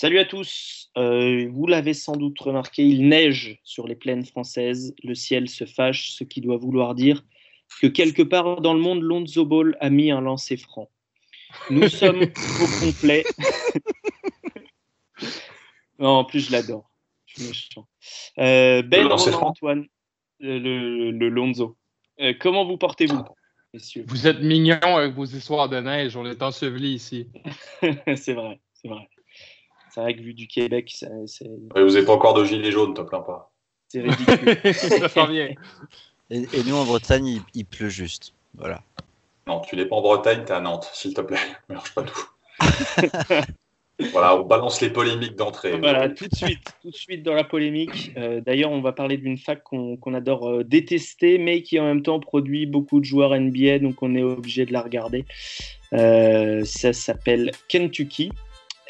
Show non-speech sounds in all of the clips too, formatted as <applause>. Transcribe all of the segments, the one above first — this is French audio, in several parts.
Salut à tous. Euh, vous l'avez sans doute remarqué, il neige sur les plaines françaises. Le ciel se fâche, ce qui doit vouloir dire que quelque part dans le monde, Lonzo Ball a mis un lancer franc. Nous <laughs> sommes au complet. <laughs> non, en plus, je l'adore. Je suis méchant. Euh, ben, Antoine, euh, le, le Lonzo. Euh, comment vous portez-vous, messieurs? Vous êtes mignons avec vos histoires de neige. On est ensevelis ici. <laughs> C'est vrai, c'est vrai. C'est vrai que vu du Québec, c'est vous n'êtes pas encore de gilet jaune, te plains pas. c'est ridicule. <laughs> Et, et nous, en Bretagne, il, il pleut juste. Voilà. Non, tu n'es pas en Bretagne, tu es à Nantes, s'il te plaît. <laughs> Mélange pas tout. <laughs> voilà, on balance les polémiques d'entrée. Voilà, tout de suite, tout de suite dans la polémique. Euh, D'ailleurs, on va parler d'une fac qu'on qu'on adore euh, détester, mais qui en même temps produit beaucoup de joueurs NBA, donc on est obligé de la regarder. Euh, ça s'appelle Kentucky.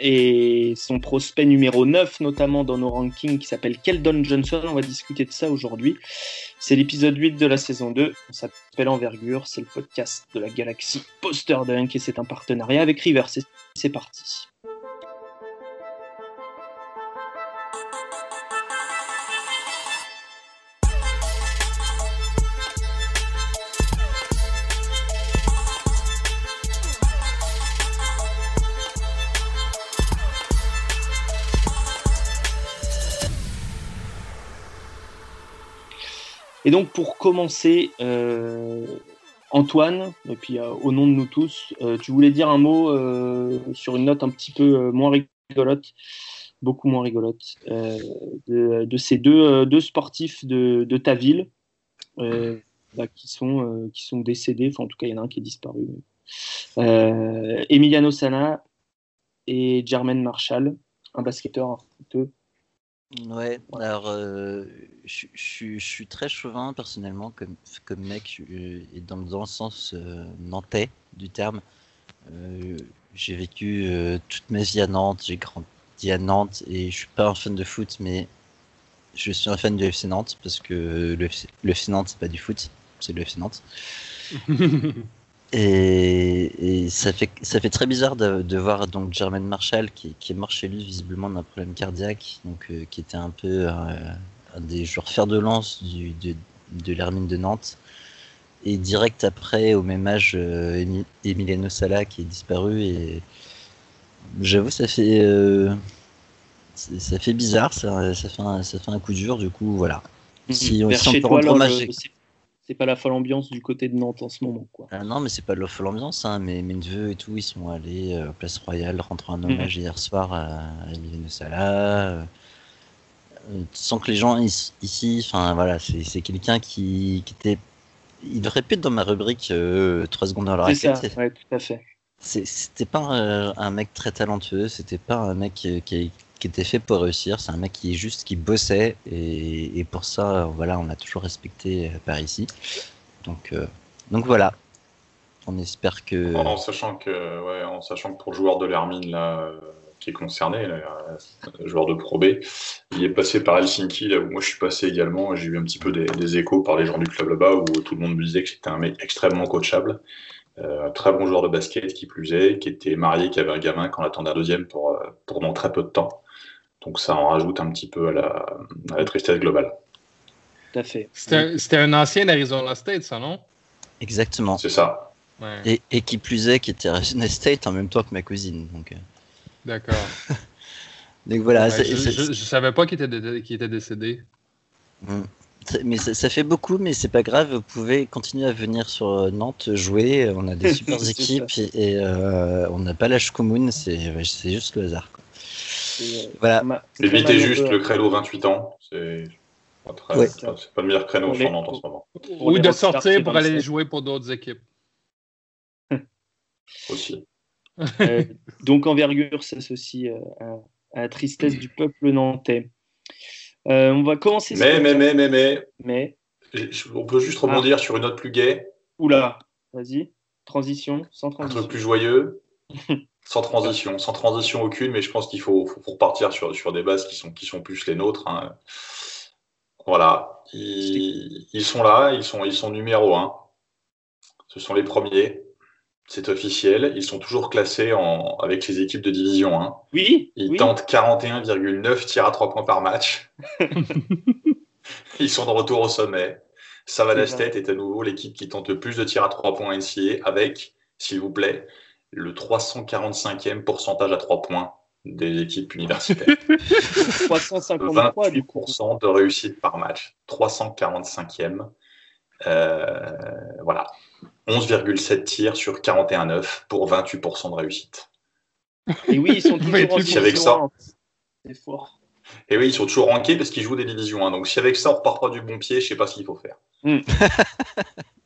Et son prospect numéro 9, notamment dans nos rankings, qui s'appelle Keldon Johnson, on va discuter de ça aujourd'hui. C'est l'épisode 8 de la saison 2. On s'appelle Envergure. C'est le podcast de la galaxie Poster Dunk et c'est un partenariat avec River. C'est- parti. Et donc pour commencer, euh, Antoine, et puis euh, au nom de nous tous, euh, tu voulais dire un mot sur une note un petit peu moins rigolote, beaucoup moins rigolote, de, ces deux, deux sportifs de, ta ville bah, qui, sont, qui sont décédés, enfin en tout cas il y en a un qui est disparu. Emiliano Sana et Jermaine Marshall, un basketteur. Ouais, alors euh, je je- suis très chauvin personnellement comme, comme mec, et dans, dans le sens euh, nantais du terme. Euh, j'ai vécu euh, toute ma vie à Nantes, j'ai grandi à Nantes et je suis pas un fan de foot, mais je suis un fan du FC Nantes parce que le, le FC Nantes c'est pas du foot, c'est le FC Nantes. <laughs> Et, et ça, fait, ça fait très bizarre de, de voir donc Jermaine Marshall qui, qui est mort chez lui visiblement d'un problème cardiaque, donc euh, qui était un peu euh, un des joueurs fer de lance du, de, de l'Hermine de Nantes. Et direct après, au même âge, euh, Emi- Emiliano Sala qui est disparu. Et j'avoue, ça fait euh, ça fait bizarre, ça, ça, fait un, ça fait un coup dur. Du coup, voilà. Si on, si on peut rendre hommage- c'est- pas la folle ambiance du côté de Nantes en ce moment. Quoi. Ah non, mais c'est pas de l'offre l'ambiance, hein, mais mes neveux et tout, ils sont allés euh, Place Royale, rendre un hommage hier soir à, à Emiliano Sala. euh, euh, sans que les gens ici, enfin voilà, c'est quelqu'un qui, qui était. Il pu être dans ma rubrique 3 secondes dans la C'est ça, raquette. ouais, tout à fait. C'était pas euh, un mec très talentueux, c'était pas un mec euh, qui, qui était fait pour réussir, c'est un mec qui est juste qui bossait et, pour ça, voilà, on a toujours respecté euh, par ici. Donc, euh, donc voilà. On espère que. En sachant que, en sachant que pour le joueur de l'Hermine là, euh, qui est concerné, joueur de Pro B, il est passé par Helsinki, là où moi je suis passé également. J'ai eu un petit peu des, échos par les gens du club là-bas où tout le monde me disait que c'était un mec extrêmement coachable, un très bon joueur de basket qui plus est, qui était marié, qui avait un gamin, qu'on attendait un deuxième pour, pour dans très peu de temps. Donc ça en rajoute un petit peu à la, à la tristesse globale. Tout à fait. C'était un- ancien d'Arizona State, ça, non? Exactement. C'est ça. Ouais, Et, et qui plus est, qui était à Arizona State en même temps que ma cousine. Donc, euh, d'accord. <laughs> donc voilà. Ouais, c'est- je, je savais pas qu'il était, qu'il était décédé. Mm. Mais ça, ça fait beaucoup, mais c'est pas grave. Vous pouvez continuer à venir sur euh, Nantes jouer. On a des <laughs> super équipes et, et, euh, on n'a pas l'âge commune. C'est juste le hasard. quoi. Voilà. Évitez juste un le créneau 28 ans. C'est pas, Ouais. pas- le meilleur créneau sur Nantes en ce moment. Ou de sortir pour aller 27. jouer pour d'autres équipes. <laughs> Aussi. <laughs> Euh, donc envergure s'associe euh, à, la tristesse du peuple nantais. Euh, on va commencer. ce Mais, mais, mais, mais, mais, mais- je- on peut juste rebondir sur une note plus gaie, Oula, vas-y. Transition, sans un transition. truc plus joyeux, <laughs> sans transition, sans transition aucune, mais je pense qu'il faut, faut, repartir sur, sur des bases qui sont, qui sont plus les nôtres. hein. Voilà, ils, ils sont là, ils sont, ils sont numéro un. Ce sont les premiers. c'est officiel. Ils sont toujours classés en, avec les équipes de division 1. Oui. Ils oui. tentent 41,9 tirs à 3 points par match. <laughs> Ils sont de retour au sommet. Savannah. State est à nouveau l'équipe qui tente le plus de tirs à 3 points NCA avec, s'il vous plaît, le 345e pourcentage à 3 points des équipes universitaires. 353 du coup. 28% de réussite par match. 345e. Euh, voilà. 11,7 tirs sur 41,9 pour 28% de réussite. Et oui, ils sont <laughs> toujours en Si avec ça. division un. C'est fort. Et oui, ils sont toujours rankés parce qu'ils jouent des divisions 1. Donc si avec ça on repart pas du bon pied, je sais pas ce qu'il faut faire. <laughs>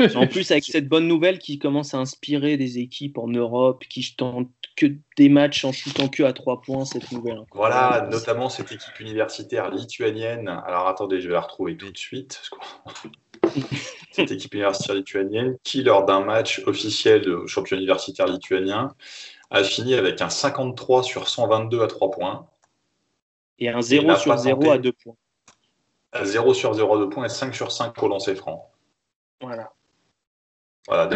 <laughs> En plus, avec cette bonne nouvelle qui commence à inspirer des équipes en Europe qui tentent que des matchs en shootant que à 3 points, cette nouvelle. Voilà, notamment cette équipe universitaire lituanienne. Alors attendez, je vais la retrouver tout de suite. <laughs> cette équipe universitaire lituanienne qui, lors d'un match officiel de champion universitaire lituanien, a fini avec un 53 sur 122 à 3 points, Et un Il 0 n'a sur pas 0 tenté. à 2 points. à 0 sur 0 à 2 points et 5 sur 5 au lancer franc. Voilà. Voilà,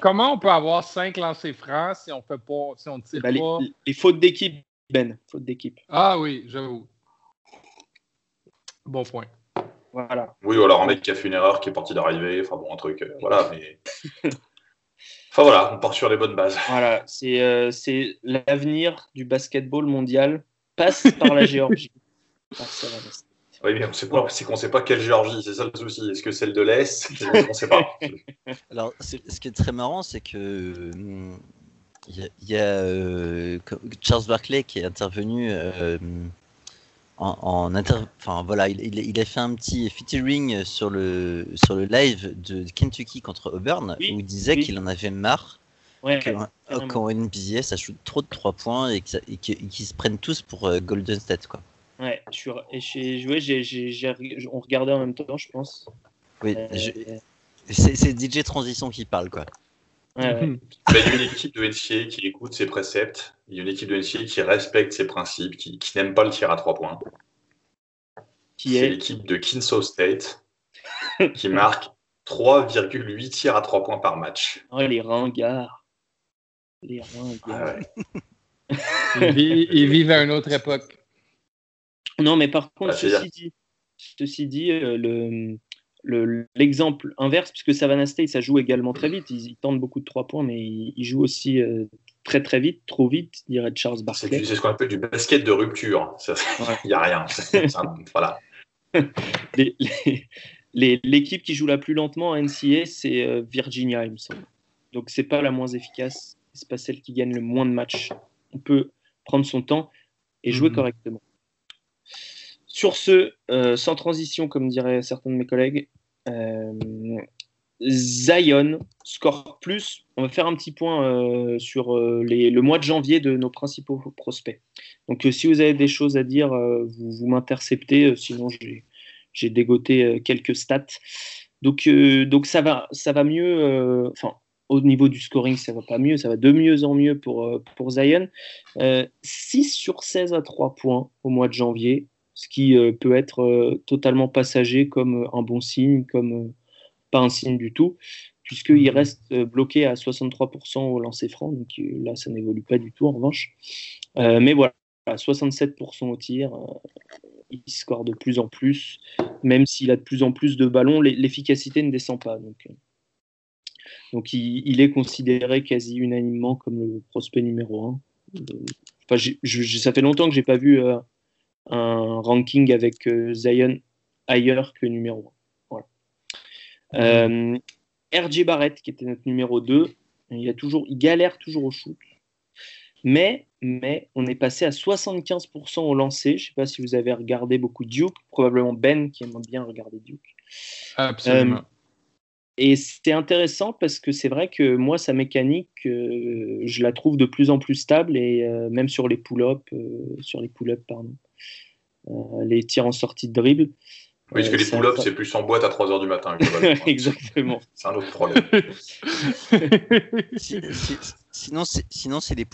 Comment, on peut avoir 5 lancers francs si on fait pas, si on tire les, pas? les fautes d'équipe, Ben. Fautes d'équipe. Ah oui, j'avoue. Bon point. Voilà. Oui, ou alors un mec qui a fait une erreur, qui est parti d'arriver, enfin bon, un truc, euh, voilà, mais... <laughs> Enfin voilà, on part sur les bonnes bases. Voilà. C'est euh, c'est l'avenir du basketball mondial passe par la <laughs> Géorgie. Oui, mais on sait pas, c'est qu'on sait pas quelle Géorgie, c'est ça le souci. Est-ce que celle de l'Est? <laughs> On sait pas. Alors, ce qui est très marrant, c'est que hum, il y a, il y a, euh, Charles Barkley qui est intervenu euh, en, en inter- enfin voilà, il, il- il a fait un petit featuring sur le sur le live de Kentucky contre Auburn Oui, où il disait oui. qu'il en avait marre Ouais, qu'en NBA ça shoot trop de 3 points et qu'ils se prennent tous pour euh, Golden State quoi. Ouais, je suis, et j'ai joué, j'ai, j'ai, j'ai- on regardait en même temps, je pense. Oui, Euh, je- c'est c'est DJ Transition qui parle quoi. ouais, ouais. Mais il y a une équipe de NCA qui écoute ses préceptes, il y a une équipe de NCA qui respecte ses principes, qui, qui n'aime pas le tir à 3 points. Qui C'est est l'équipe de Kinso State <laughs> qui marque 3,8 tirs à 3 points par match. oh, les ringards. Les Ah ringards. ouais. Ils, vi- ils vivent à une autre époque. Non, mais par contre, Bah, ceci dit, ceci dit euh, le, le- l'exemple inverse, puisque Savannah State, ça joue également très vite. Ils, ils tentent beaucoup de 3 points, mais ils, ils jouent aussi euh, très très vite, trop vite, dirait Charles Barkley. c'est ce qu'on appelle du basket de rupture. <laughs> Ouais. Il n'y a rien. <laughs> Voilà. <laughs> L'équipe qui joue la plus lentement en NCA, c'est euh, Virginia, il me semble. Donc c'est pas la moins efficace, c'est pas celle qui gagne le moins de matchs. On peut prendre son temps et jouer Mhm. correctement. Sur ce, euh, sans transition, comme diraient certains de mes collègues, euh, Zion score plus. On va faire un petit point euh, sur le mois de janvier de nos principaux prospects. Donc, si vous avez des choses à dire, vous, m'interceptez. sinon, j'ai dégoté quelques stats. Donc, ça, va, ça va mieux. Enfin, au niveau du scoring, ça va pas mieux. Ça va de mieux en mieux pour, Zion. Euh, 6 sur 16 à 3 points au mois de janvier, ce qui euh, peut être euh, totalement passager comme euh, un bon signe, comme pas un signe du tout, puisqu'il Mhm. reste bloqué à 63% au lancer franc. Donc là, ça n'évolue pas du tout en revanche. Euh, mais voilà, à 67% au tir, il score de plus en plus, même s'il a de plus en plus de ballons, l'e- l'efficacité ne descend pas. Donc, donc il, il est considéré quasi unanimement comme le prospect numéro 1. Enfin, ça fait longtemps que j'ai pas vu euh, un ranking avec euh, Zion ailleurs que numéro 1. Voilà. Euh, RJ Barrett, qui était notre numéro 2, il, a toujours, il galère toujours au shoot. Mais, mais on est passé à 75% au lancer. Je ne sais pas si vous avez regardé beaucoup Duke, probablement Ben qui aime bien regarder Duke. Absolument. Et c'est intéressant parce que c'est vrai que moi, sa mécanique, euh, je la trouve de plus en plus stable et euh, même sur les pull-ups, euh, sur les pull-ups, pardon, Euh, les tirs en sortie de dribble. Oui, parce que Euh, les pull-ups, c'est plus en boîte à 3h du matin. <laughs> Exactement. c'est un autre problème. Si- si- sinon, c'est sinon c'est les.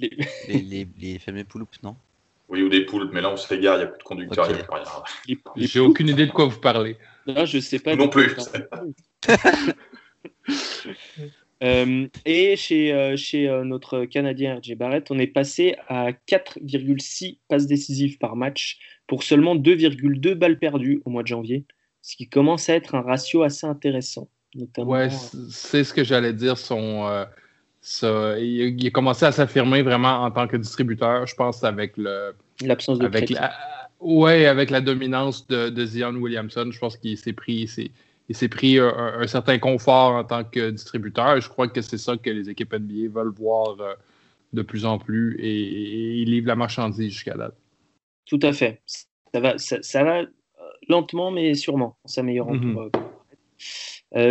Les- Les, les, les fameux pouloups, non? Oui, ou des poules, mais là, on se régare, il n'y a plus de conducteur, il n'y a plus rien. <laughs> J'ai aucune idée de quoi vous parlez. Là, je sais pas. Non plus. <laughs> Euh, et chez, euh, chez euh, notre Canadien RJ Barrett, on est passé à 4,6 passes décisives par match pour seulement 2,2 balles perdues au mois de janvier, ce qui commence à être un ratio assez intéressant. Notamment, ouais, c'est ce que j'allais dire. Son, ça, il, a commencé à s'affirmer vraiment en tant que distributeur, je pense, avec le. L'absence de avec la, Ouais, avec la dominance de, de Zion Williamson, je pense qu'il s'est pris, il s'est pris un, certain confort en tant que distributeur. Je crois que c'est ça que les équipes NBA veulent voir euh, de plus en plus et, il livre la marchandise jusqu'à date. Tout à fait. Ça va, ça, va euh, lentement mais sûrement en s'améliorant. Mm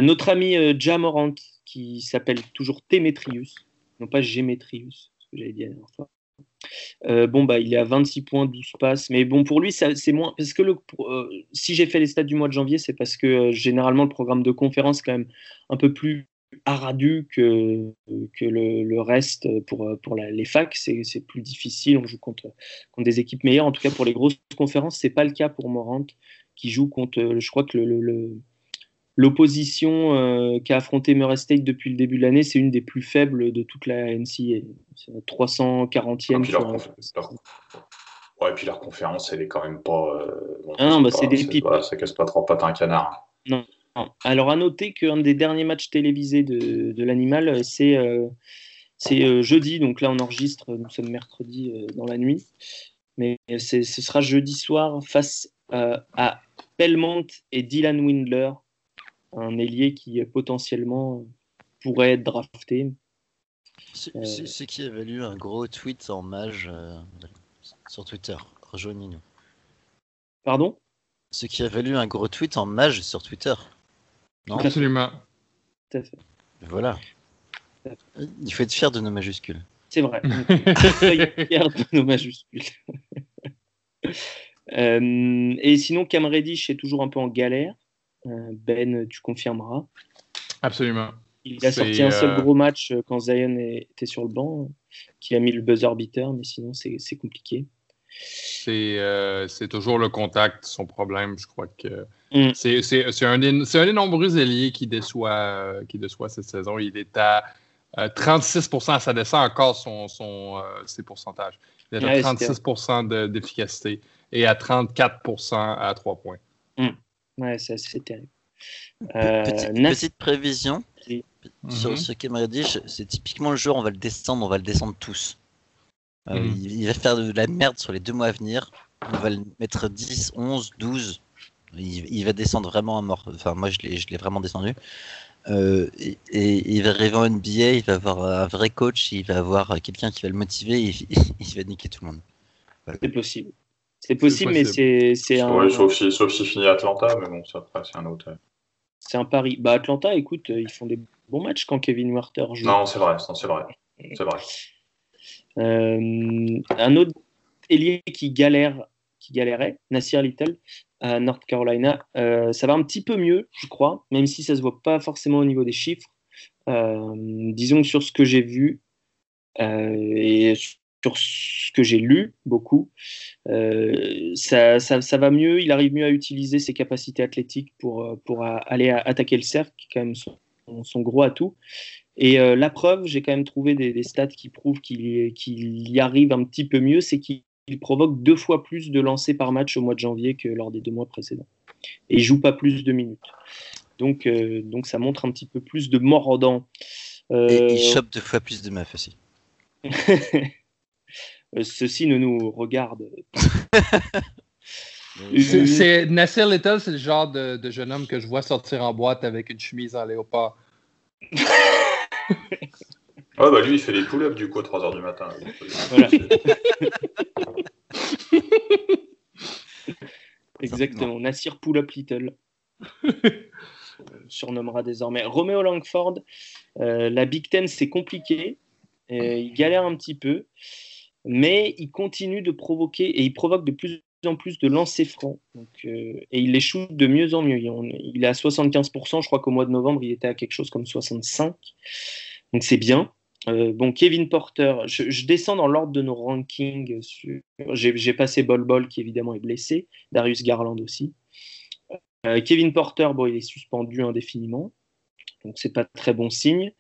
notre ami Jamorant, qui s'appelle toujours Témétrius, non pas Gémétrius, ce que j'avais dit la dernière fois. Euh, bon, bah, il est à 26 points, 12 passes. Mais bon, pour lui, c'est moins. Parce que le, euh, si j'ai fait les stats du mois de janvier, c'est parce que euh, généralement, le programme de conférence est quand même un peu plus aradu que, que le, reste pour, pour les facs. C'est plus difficile. On joue contre, contre des équipes meilleures. En tout cas, pour les grosses conférences, c'est pas le cas pour Morant, qui joue contre. Je crois que le L'opposition euh, qu'a affronté Murray State depuis le début de l'année, c'est une des plus faibles de toute la NCA. C'est 340e. Et leur, Ouais, et puis leur conférence, elle est quand même pas. Euh, ah non, bah, c'est des pipes. ça casse pas trop pas un canard. Non. Alors, à noter qu'un des derniers matchs télévisés de, de l'animal, c'est euh, jeudi. Donc là, on enregistre, nous sommes mercredi dans la nuit. Mais ce sera jeudi soir face à Belmont et Dylan Windler un ailier qui potentiellement pourrait être drafté. Euh, ceux qui avaient lu un gros tweet en mage euh, sur Twitter, rejoignez-nous. Pardon? Ceux qui avaient lu un gros tweet en mage sur Twitter? Non? Absolument. Tout à fait. Voilà. Il faut être fier de nos majuscules. C'est vrai. <laughs> fier de nos majuscules. <laughs> Euh, et sinon, Cam Reddish est toujours un peu en galère. Euh, ben, tu confirmeras. Absolument. Il a sorti un seul euh, gros match euh, quand Zion était sur le banc, qui a mis le buzzer beater, mais sinon c'est compliqué. C'est toujours le contact, son problème. Je crois que mm. c'est un, un, des nombreux ailiers qui déçoit, qui déçoit cette saison. Il est à 36% ça descend encore son, son ses pourcentages. Il est à 36 d'efficacité et à 34% à 3 points. Ouais, c'est assez terrible. Euh, petite, prévision sur mhm. ce qu'aimerait dire, c'est typiquement le joueur, on va le descendre, on va le descendre tous. Euh, mhm. il, va faire de la merde sur les deux mois à venir. On va le mettre 10, 11, 12. Il, va descendre vraiment à mort. Enfin, moi, je l'ai vraiment descendu. Euh, et, il va arriver en NBA, il va avoir un vrai coach, il va avoir quelqu'un qui va le motiver, et, <laughs> il va niquer tout le monde. C'est possible. C'est possible, mais c'est un. Ouais, sauf si, sauf si finit Atlanta, mais bon, ça après, c'est un autre. C'est un pari. Bah, Atlanta, écoute, euh, ils font des bons matchs quand Kevin Werther joue. Non, c'est vrai, c'est vrai. C'est vrai. Euh, un autre ailier qui galère, qui galérait, Nasir Little, à North Carolina. Euh, ça va un petit peu mieux, je crois, même si ça se voit pas forcément au niveau des chiffres. disons que sur ce que j'ai vu, et sur ce que j'ai lu beaucoup, euh, ça, ça, va mieux. Il arrive mieux à utiliser ses capacités athlétiques pour, euh, pour aller attaquer le cercle, qui est quand même son, son gros atout. Et euh, la preuve, j'ai quand même trouvé des, stats qui prouvent qu'il y arrive un petit peu mieux, c'est qu'il provoque deux fois plus de lancers par match au mois de janvier que lors des deux mois précédents. Et il joue pas plus de minutes. Donc, donc ça montre un petit peu plus de mordant. Et il chope deux fois plus de meufs aussi. <laughs> Euh, ceci ne nous regarde. <laughs> c'est Nasser Little, c'est le genre de, jeune homme que je vois sortir en boîte avec une chemise en léopard. <laughs> Ah bah lui il fait des pull-ups du coup à 3h du matin. <laughs> Exactement, Nassir Pull-up Little. surnommera désormais. Romeo Langford, euh, la Big Ten c'est compliqué, il galère un petit peu mais il continue de provoquer et il provoque de plus en plus de lancers francs. Euh, et il les shoot de mieux en mieux. Il, est à 75%, je crois qu'au mois de novembre, il était à quelque chose comme 65%. Donc c'est bien. Euh, bon, Kevin Porter, je, descends dans l'ordre de nos rankings. J'ai passé Bol Bol qui évidemment est blessé, Darius Garland aussi. Euh, Kevin Porter, bon, il est suspendu indéfiniment. donc c'est pas très bon signe.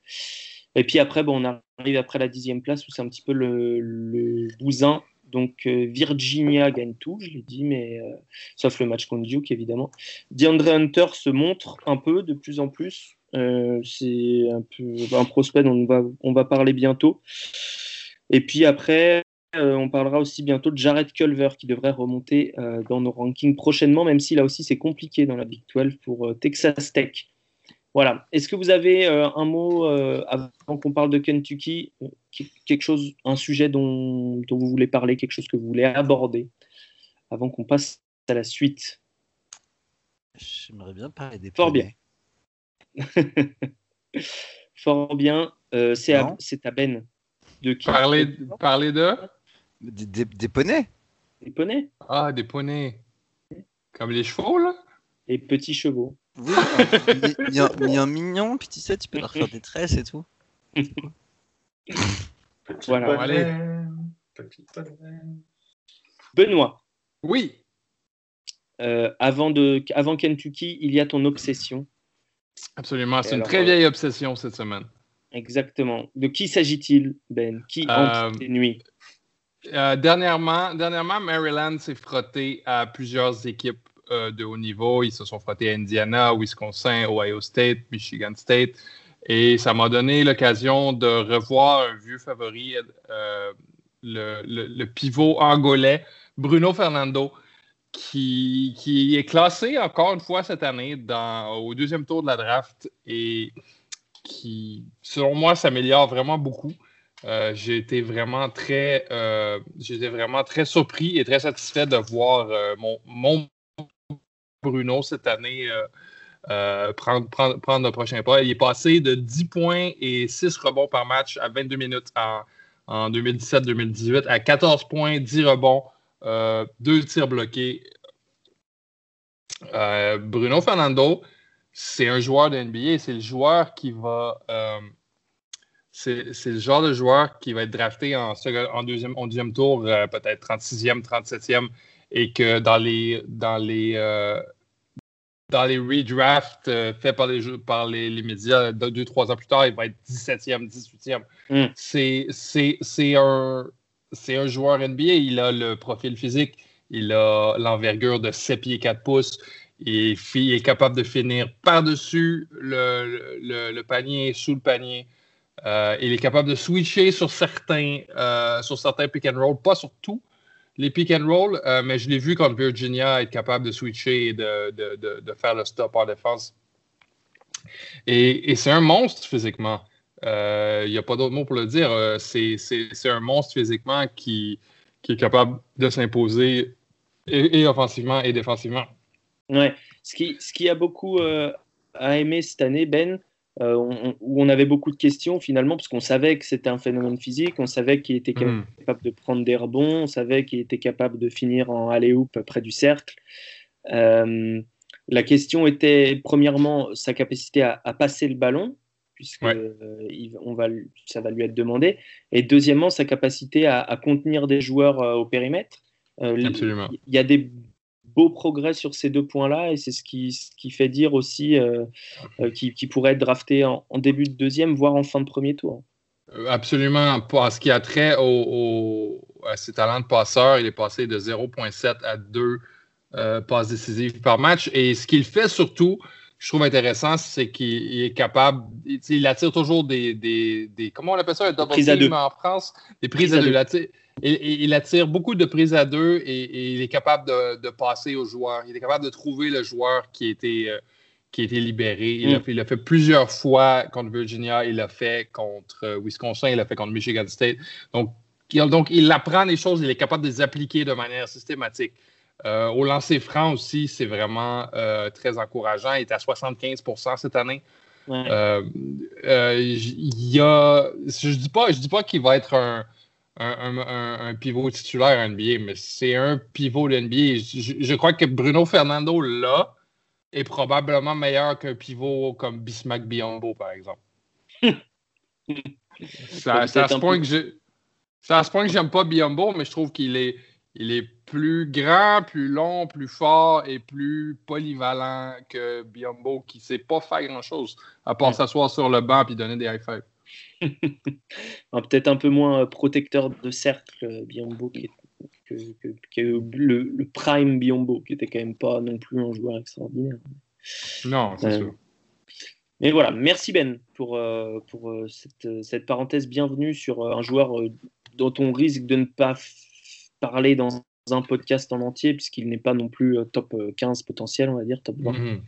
Et puis après, bon, on arrive après la dixième place où c'est un petit peu le, bousin. Donc Virginia gagne tout, je l'ai dit, mais sauf le match contre Duke évidemment. DeAndre Hunter se montre un peu de plus en plus. c'est un peu un prospect dont on va, on va parler bientôt. Et puis après, euh, on parlera aussi bientôt de Jared Culver qui devrait remonter euh, dans nos rankings prochainement, même si là aussi c'est compliqué dans la Big 12 pour euh, Texas Tech. Voilà. Est-ce que vous avez un mot avant qu'on parle de Kentucky, quelque chose, un sujet dont, vous voulez parler, quelque chose que vous voulez aborder avant qu'on passe à la suite? J'aimerais bien parler des Fort bien. <laughs> Fort bien. c'est à, Ben. De qui? Parler, parler de? Des, des, poneys Des poneys Ah, des poneys. Comme les chevaux, là? Les petits chevaux. Oui, il y, a un mignon, puis tu sais, tu peux leur faire des tresses et tout. voilà. Allez. Benoît. Oui. Euh, avant, de, avant Kentucky, il y a ton obsession. Absolument, c'est une très vieille obsession cette semaine. Exactement. De qui s'agit-il, Ben? Qui euh, entre les nuits? euh, dernièrement, dernièrement, Maryland s'est frotté à plusieurs équipes euh, de haut niveau. Ils se sont frottés à Indiana, Wisconsin, Ohio State, Michigan State. Et ça m'a donné l'occasion de revoir un vieux favori, euh, le, pivot angolais, Bruno Fernando, qui, qui, est classé encore une fois cette année au deuxième tour de la draft et qui, selon moi, s'améliore vraiment beaucoup. Euh, j'ai été vraiment très, euh, vraiment très surpris et très satisfait de voir euh, mon, Bruno cette année prendre, prendre, le prochain pas. Il est passé de 10 points et 6 rebonds par match à 22 minutes en, en 2017-2018 à 14 points, 10 rebonds, 2 tirs bloqués. Bruno Fernando, c'est un joueur de NBA, c'est le joueur qui va genre de joueur qui va être drafté en, en deuxième, tour, euh, peut-être 36e, 37e, et que dans les, euh, dans les redrafts euh, faits par, les, par les, médias, deux, trois ans plus tard, il va être 17e, 18e. Mm. C'est un, un joueur NBA. Il a le profil physique, il a l'envergure de 7 pieds 4 pouces. Et il est capable de finir par-dessus le, le, le, panier, sous le panier. Euh, il est capable de switcher sur certains, euh, sur certains pick and roll, pas sur tous les pick and roll, euh, mais je l'ai vu quand Virginia est capable de switcher et de, de, de, faire le stop en défense. Et, c'est un monstre physiquement. Il n'y a pas d'autre mot pour le dire. c'est un monstre physiquement qui, qui est capable de s'imposer et, et, offensivement et défensivement. Ouais. Ce qui, ce qui a beaucoup à aimer cette année, Ben, euh, où on avait beaucoup de questions finalement, parce qu'on savait que c'était un phénomène physique, on savait qu'il était hmm. capable de prendre des rebonds, on savait qu'il était capable de finir en alley-oop près du cercle. Euh, la question était premièrement sa capacité à, passer le ballon, puisque euh, on va, ça va lui être demandé, et deuxièmement sa capacité à, à contenir des joueurs au périmètre. Absolument. Il y a des beau progrès sur ces deux points-là et c'est ce qui, qui, fait dire aussi euh, euh qu'il pourrait être drafté en, début de deuxième, voire en fin de premier tour. Euh, absolument. Pour ce qui a trait au, à ses talents de passeur, il est passé de 0,7 à 2 euh, passes décisives par match. Et ce qu'il fait surtout, je trouve intéressant, c'est qu'il est capable, il, attire toujours des, des, des, comment on appelle ça, un double team en France, des prises, à deux. Il, attire beaucoup de prises à deux et, il est capable de, passer aux joueurs. Il est capable de trouver le joueur qui était, euh, qui était libéré. Il l'a mm. fait, plusieurs fois contre Virginia, il l'a fait contre euh, Wisconsin, il l'a fait contre Michigan State. Donc, il, donc, il apprend des choses, il est capable de les appliquer de manière systématique. Euh, au lancer franc aussi, c'est vraiment très encourageant. Il est à 75% cette année. il y a, je ne dis pas, je dis pas qu'il va être un, un, pivot titulaire NBA, mais c'est un pivot de NBA. Je, crois que Bruno Fernando, là, est probablement meilleur qu'un pivot comme Bismack Biombo, par exemple. <laughs> c'est à, ce point que je. C'est à ce point que j'aime pas Biombo, mais je trouve qu'il est, il est plus grand, plus long, plus fort et plus polyvalent que Biombo qui ne sait pas faire grand-chose, à part s'asseoir sur le banc et donner des high fives. <laughs> Peut-être un peu moins protecteur de cercle, Biombo, que, le, prime Biombo, qui était quand même pas non plus un joueur extraordinaire. Non, c'est euh, sûr. Mais voilà, merci Ben pour, euh, pour euh, cette, cette, parenthèse bienvenue sur un joueur dont on risque de ne pas parler dans un podcast en entier, puisqu'il n'est pas non plus euh, top 15 euh, potentiel, on va dire, top 20. Mhm.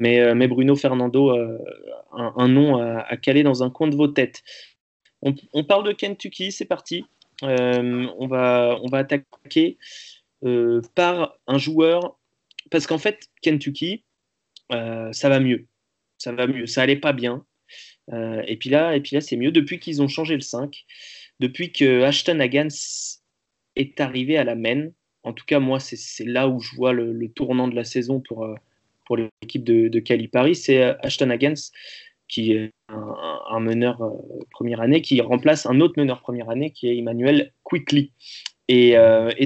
Mais, euh, mais, Bruno Fernando, un, nom à, caler dans un coin de vos têtes. On, parle de Kentucky, c'est parti. on, va, on va attaquer par un joueur, parce qu'en fait, Kentucky, ça va mieux. Ça va mieux. Ça allait pas bien. et puis là, là c'est mieux depuis qu'ils ont changé le 5, depuis que Ashton Hagans est arrivé à la main. En tout cas, moi, c'est là où je vois le, tournant de la saison pour, euh, pour l'équipe de, de Paris. C'est euh, Ashton Hagens, qui est un, meneur euh, première année, qui remplace un autre meneur première année, qui est Emmanuel Quickly. Et,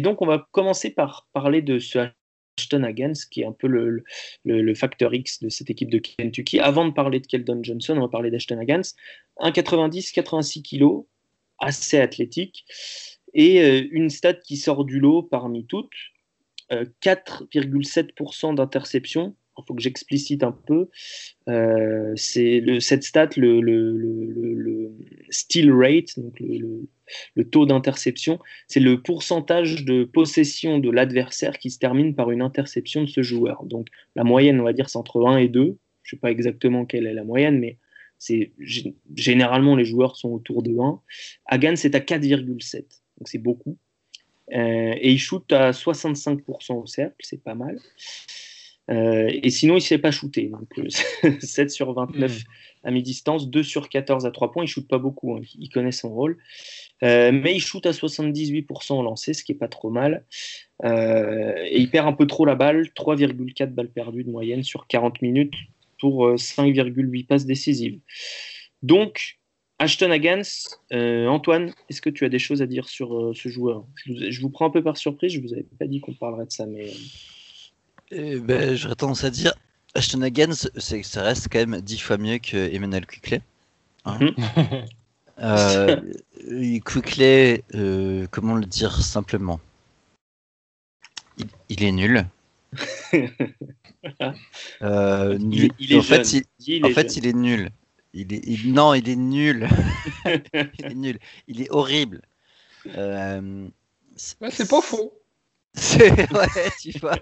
donc, on va commencer par parler de ce Ashton Hagens, qui est un peu le, facteur X de cette équipe de Kentucky. Avant de parler de Keldon Johnson, on va parler d'Ashton Hagens. 1,90, 86 kg, assez athlétique. Et euh, une stat qui sort du lot parmi toutes, 4,7% euh, d'interception. Il faut que j'explicite un peu. Euh, c'est cette stat, le, le, steal rate, donc le, taux d'interception, c'est le pourcentage de possession de l'adversaire qui se termine par une interception de ce joueur. Donc la moyenne, on va dire, c'est entre 1 et 2. Je ne sais pas exactement quelle est la moyenne, mais c'est généralement les joueurs sont autour de 1. Hagan, c'est à 4,7 donc c'est beaucoup. Euh, et il shoot à 65% au cercle, c'est pas mal. Euh, et sinon, il ne s'est pas shooté. Donc, 7 euh, <laughs> sur 29 hmm. à mi-distance, 2 sur 14 à 3 points. Il ne shoot pas beaucoup, hein. il connaît son rôle. mais il shoot à 78% au lancer, ce qui n'est pas trop mal. et il perd un peu trop la balle, 3,4 balles perdues de moyenne sur 40 minutes pour 5,8 passes décisives. Donc, Ashton Hagans, euh, Antoine, est-ce que tu as des choses à dire sur euh, ce joueur? Je vous, prends un peu par surprise, je vous avais pas dit qu'on parlerait de ça, mais. Eh ben, J'aurais tendance à dire Ashton Hagans, ça reste quand même dix fois mieux que Emmanuel Quickley. Hein. Mhm. Euh, Quickley, comment le dire simplement? Il, est nul. il, est en, fait, en fait, il est nul. Il est, non, il est nul. <laughs> il est nul. Il est horrible. Euh, c'est pas faux. Ouais, tu vois.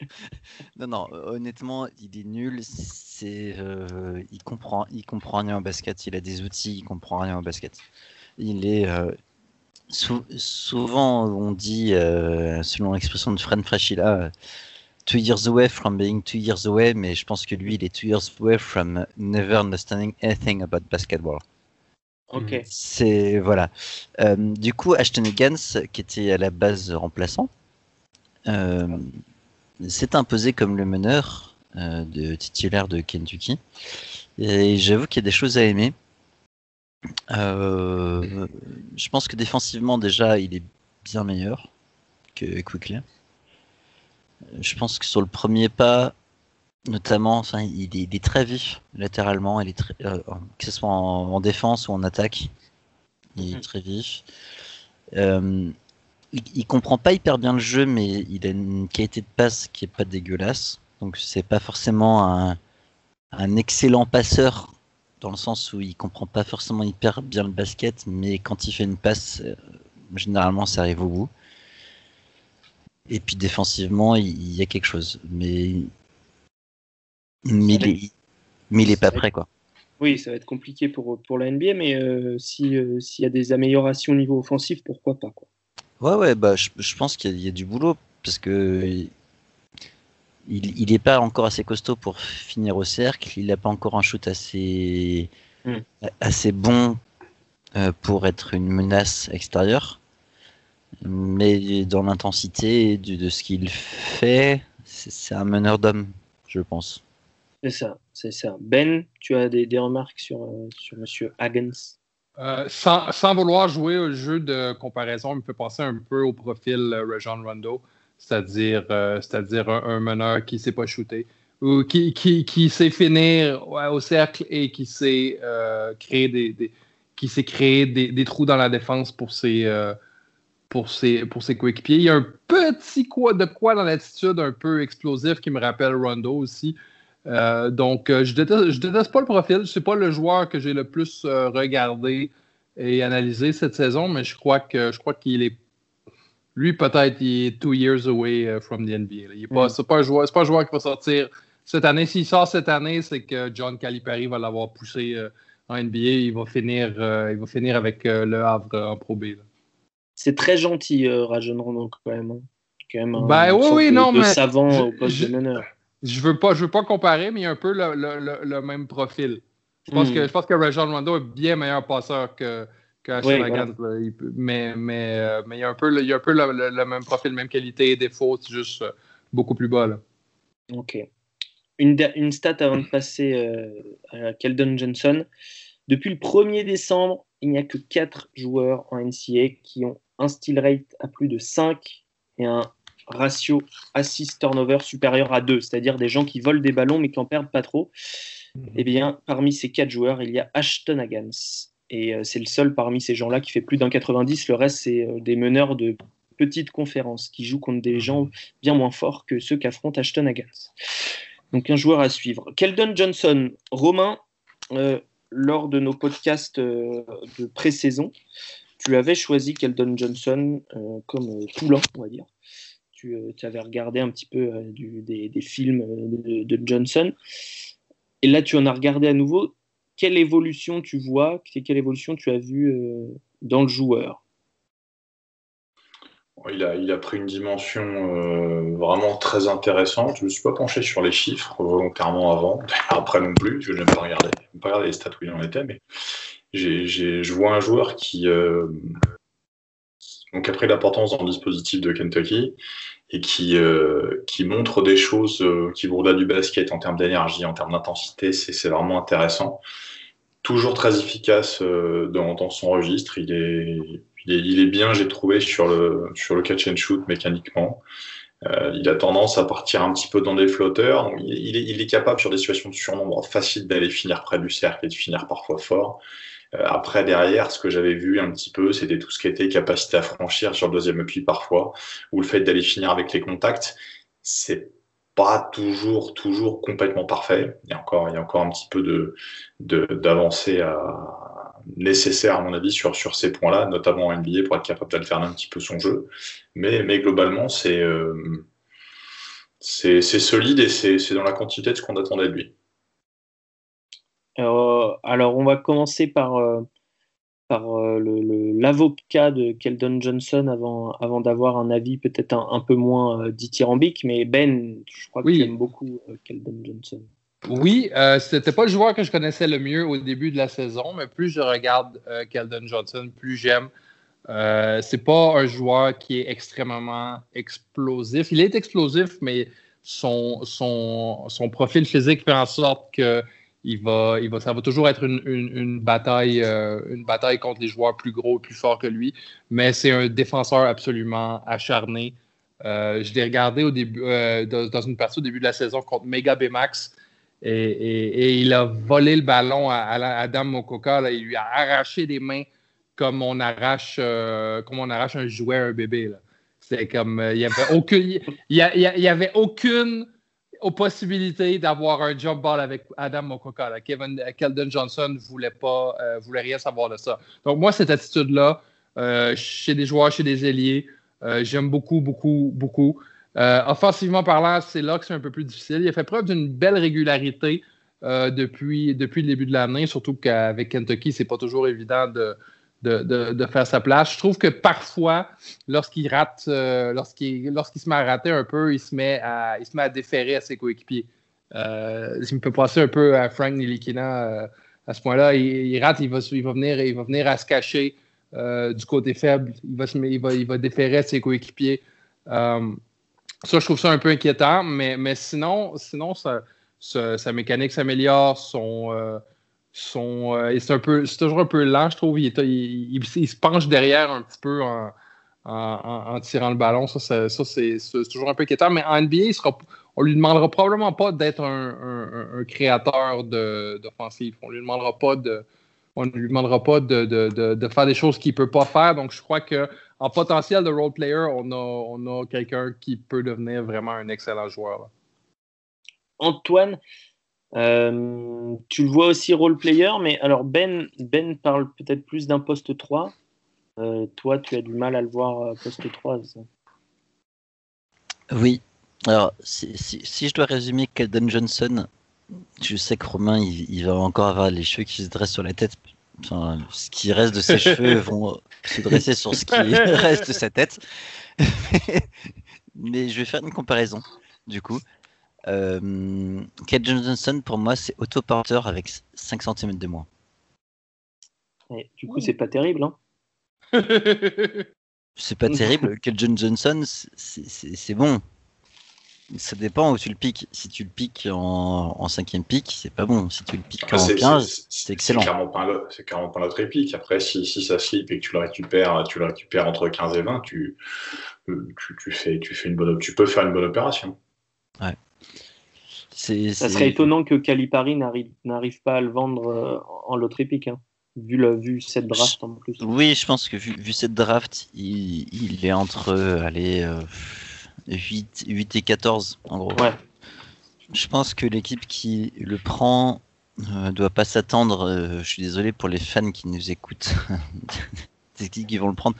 Non, non, honnêtement, il est nul. C'est, euh, il comprend, il comprend rien en basket. Il a des outils, il comprend rien en basket. Il est euh, souvent, on dit, selon l'expression de Fred Frachilla, two years away from being two years away, mais je pense que lui, il est two years away from never understanding anything about basketball. Ok. C'est voilà. Euh, du coup, Ashton Higgins, qui était à la base remplaçant, euh, s'est imposé comme le meneur euh, de titulaire de Kentucky. Et j'avoue qu'il y a des choses à aimer. je pense que défensivement déjà, il est bien meilleur que Quickly je pense que sur le premier pas, notamment, enfin, il, est, très vif latéralement, il est très, euh, que ce soit en, défense ou en attaque, il est mhm. très vif. Euh, il, comprend pas hyper bien le jeu, mais il a une qualité de passe qui est pas dégueulasse. Donc c'est pas forcément un, un, excellent passeur dans le sens où il comprend pas forcément hyper bien le basket, mais quand il fait une passe, euh, généralement ça arrive au bout. Et puis défensivement, il y a quelque chose. Mais, mais, il, est, pas prêt, quoi. Oui, ça va être compliqué pour, pour la NBA, mais euh, si, euh, s'il y a des améliorations au niveau offensif, pourquoi pas, quoi. Ouais, ouais, bah, je, pense qu'il y, a du boulot, parce que il n'est pas encore assez costaud pour finir au cercle, il n'a pas encore un shoot assez, hmm. assez bon euh, pour être une menace extérieure. Mais dans l'intensité de, ce qu'il fait, c'est un meneur d'homme, je pense. C'est ça, c'est ça. Ben, tu as des, remarques sur, euh, sur Monsieur Hagens? Euh, sans, vouloir jouer au jeu de comparaison, il me fait penser un peu au profil Rajon Rondo, c'est-à-dire c'est-à-dire un, meneur qui ne sait pas shooter ou qui, qui, sait finir au cercle et qui sait créer des, qui s'est créé des, trous dans la défense pour ses, pour ses, pour ses coéquipiers. Il y a un petit quoi de quoi dans l'attitude un peu explosif qui me rappelle Rondo aussi. Euh, donc, euh, je déteste, je déteste pas le profil. C'est pas le joueur que j'ai le plus euh, regardé et analysé cette saison, mais je crois que je crois qu'il est. Lui, peut-être, il est two years away from the NBA. Il pas, mm. C'est pas un joueur, pas un joueur qui va sortir cette année. S'il sort cette année, c'est que John Calipari va l'avoir poussé en NBA. Il va finir, il va finir avec le Havre en Pro B. C'est très gentil, Rajon Rondo, quand même. Hein. Quand même un, ben, oui, oui, non, mais savant au poste de meneur je veux pas, je veux pas comparer, mais il y a un peu le, même profil. Je pense, hmm. que, je pense que Rajon Rondo est bien meilleur passeur que, que mais, mais, euh, mais il y a un peu, il y a un peu le, même profil, même qualité et défaut, c'est juste euh, beaucoup plus bas. Là. Ok. Une, une, stat avant de passer euh, à Keldon Johnson. Depuis le 1er décembre, il n'y a que 4 joueurs en NCA qui ont un steal rate à plus de 5 et un ratio assist-turnover supérieur à 2, c'est-à-dire des gens qui volent des ballons mais qui en perdent pas trop. Mhm. Eh bien, parmi ces quatre joueurs, il y a Ashton Agans. Et euh, c'est le seul parmi ces gens-là qui fait plus d'un 90. Le reste, c'est euh, des meneurs de petites conférences qui jouent contre des gens bien moins forts que ceux qu'affronte Ashton Agans. Donc, un joueur à suivre. Keldon Johnson, Romain, euh, lors de nos podcasts de pré-saison, tu avais choisi Keldon Johnson comme poulain, on va dire. Euh, tu, avais regardé un petit peu euh, des, films euh, de, Johnson. Et là, tu en as regardé à nouveau. Quelle évolution tu vois? Quelle évolution tu as vue dans le joueur? Il a, pris une dimension vraiment très intéressante. Je ne me suis pas penché sur les chiffres volontairement avant, <laughs> après non plus, je n'aime pas regarder, pas regarder les stats où il en était, mais je vois un joueur qui, donc a pris l'importance dans le dispositif de Kentucky et qui, euh, qui montre des choses euh, qui vont au-delà du basket en termes d'énergie, en termes d'intensité, c'est vraiment intéressant. Toujours très efficace euh, dans, son registre, il est, il est, il bien, j'ai trouvé, sur le, sur le catch and shoot mécaniquement. Il a tendance à partir un petit peu dans des flotteurs. il, est, il, est, capable sur des situations de surnombre facile d'aller finir près du cercle et de finir parfois fort. Euh, après, derrière, ce que j'avais vu un petit peu, c'était tout ce qui était capacité à franchir sur le deuxième appui parfois, ou le fait d'aller finir avec les contacts. C'est pas toujours, toujours complètement parfait. Il y a encore, il y a encore un petit peu de, d'avancée nécessaire, à mon avis, sur, sur ces points-là, notamment en NBA, pour être capable d'alterner un petit peu son jeu. Mais, mais globalement, c'est, euh, c'est, solide et c'est dans la quantité de ce qu'on attendait de lui. Euh, alors, on va commencer par, euh, par euh, l'avocat de Keldon Johnson avant, avant d'avoir un avis peut-être un, peu moins dithyrambique. Mais Ben, je crois que tu aimes beaucoup Keldon Johnson. Oui, c'était pas le joueur que je connaissais le mieux au début de la saison, mais plus je regarde Keldon Johnson, plus j'aime. c'est pas un joueur qui est extrêmement explosif. Il est explosif, mais son, son, son profil physique fait en sorte que il va, il va, ça va toujours être une, une, bataille, euh, une bataille contre les joueurs plus gros, plus forts que lui. Mais c'est un défenseur absolument acharné. Euh, je l'ai regardé au début, euh, dans, une partie au début de la saison contre Mega Bmax. Et, et, il a volé le ballon à, Adam Mokoka. Il lui a arraché les mains comme on arrache, comme on arrache un jouet à un bébé. C'est comme il n'y avait aucune, il il y avait aucune aux possibilités d'avoir un jump ball avec Adam Mokoka. Kevin Keldon Johnson ne voulait, pas, euh, voulait rien savoir de ça. Donc, moi, cette attitude-là, euh, chez des joueurs, chez des ailiers, euh, j'aime beaucoup, beaucoup, beaucoup. offensivement parlant, c'est là que c'est un peu plus difficile. Il a fait preuve d'une belle régularité depuis, depuis le début de l'année, surtout qu'avec Kentucky, c'est pas toujours évident de, de, faire sa place. Je trouve que parfois, lorsqu'il rate, euh, lorsqu'il, se met à rater un peu, il se met à, il se met à déférer à ses coéquipiers. Euh, il me peut passer un peu à Frank Nilikina euh, à ce point-là. Il, rate, il va, il, va venir, il va venir à se cacher du côté faible. Il va, il va, il va déférer à ses coéquipiers. ça, je trouve ça un peu inquiétant, mais, mais sinon, sinon sa mécanique s'améliore, son Euh, c'est, toujours un peu lent, je trouve. Il, se penche derrière un petit peu en, en, tirant le ballon. Ça, c'est, toujours un peu inquiétant. Mais en NBA, il sera, on lui demandera probablement pas d'être un, créateur d'offensive. On lui demandera pas. On ne lui demandera pas de, faire des choses qu'il ne peut pas faire. Donc, je crois qu'en potentiel de role player, on a quelqu'un qui peut devenir vraiment un excellent joueur. Antoine, euh, tu le vois aussi role player, mais alors Ben, ben parle peut-être plus d'un poste 3. Euh, toi, tu as du mal à le voir euh, poste 3. Oui. Alors, si, si, je dois résumer Calden Johnson, je sais que Romain, il, va encore avoir les cheveux qui se dressent sur la tête. Enfin, ce qui reste de ses <laughs> cheveux vont se dresser sur ce qui <laughs> reste de sa tête. <laughs> mais je vais faire une comparaison, du coup. Euh, Kate Johnson, pour moi, c'est auto-porteur avec 5 cm de moins. du coup, c'est pas terrible, hein <laughs> C'est pas terrible. <laughs> Kate Johnson, c'est bon. Ça dépend où tu le piques. Si tu le piques en, en cinquième pic, c'est pas bon. Si tu le piques en 15, c'est excellent. C'est clairement pas notre épique. Après, si, si, ça slip et que tu le récupères, tu le récupères entre 15 et 20, tu, tu, tu, fais, tu, fais une bonne, tu peux faire une bonne opération. Ouais. Ça serait étonnant que Calipari n'arrive pas à le vendre euh, en loterie épique, hein, vu, le, vu cette draft en plus. Oui, je pense que vu, cette draft, il, est entre allez, 8, euh, 8 et 14 en gros. Ouais. Je pense que l'équipe qui le prend ne euh, doit pas s'attendre. je suis désolé pour les fans qui nous écoutent. <laughs> des équipes qui vont le prendre.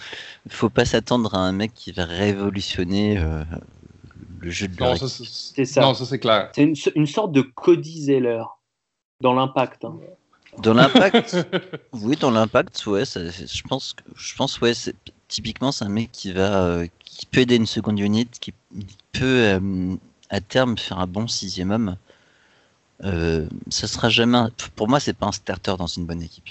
Il faut pas s'attendre à un mec qui va révolutionner le jeu de Non, c'est ça. Non, ça c'est clair. C'est une, une, sorte de Cody Zeller dans l'impact. Hein. Dans l'impact, <laughs> oui, dans l'impact, ouais, je pense, je pense, ouais, typiquement c'est un mec qui va, euh, qui peut aider une seconde unit, qui peut euh, à terme faire un bon sixième homme. Euh, ça sera jamais, pour moi, c'est pas un starter dans une bonne équipe.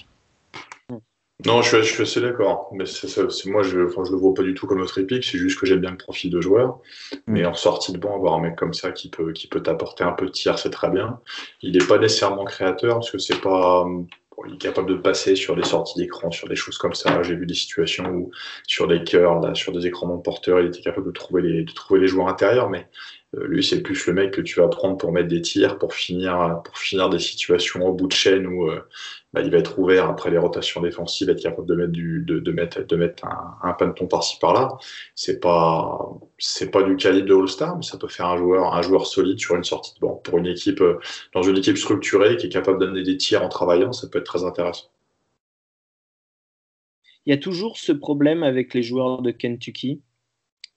Non, je suis, assez d'accord. Mais c'est, moi, je ne le vois pas du tout comme notre épique. C'est juste que j'aime bien le profil de joueur. Mm. Mais en sortie de banc, avoir un mec comme ça qui peut, qui peut t'apporter un peu de tir, c'est très bien. Il n'est pas nécessairement créateur parce que c'est pas. il est capable de passer sur des sorties d'écran, sur des choses comme ça. J'ai vu des situations où, sur des cœurs, là, sur des écrans non porteurs, il était capable de trouver les, de trouver les joueurs intérieurs. Mais lui, c'est plus le mec que tu vas prendre pour mettre des tirs, pour finir, pour finir des situations au bout de chaîne où euh, bah, il va être ouvert après les rotations défensives, être capable de mettre de, mettre, un, un panton par-ci par-là. C'est pas, c'est pas du calibre de All-Star, mais ça peut faire un joueur, un joueur solide sur une sortie de banc. Pour une équipe, euh, dans une équipe structurée qui est capable d'amener des tirs en travaillant, ça peut être très intéressant. Il y a toujours ce problème avec les joueurs de Kentucky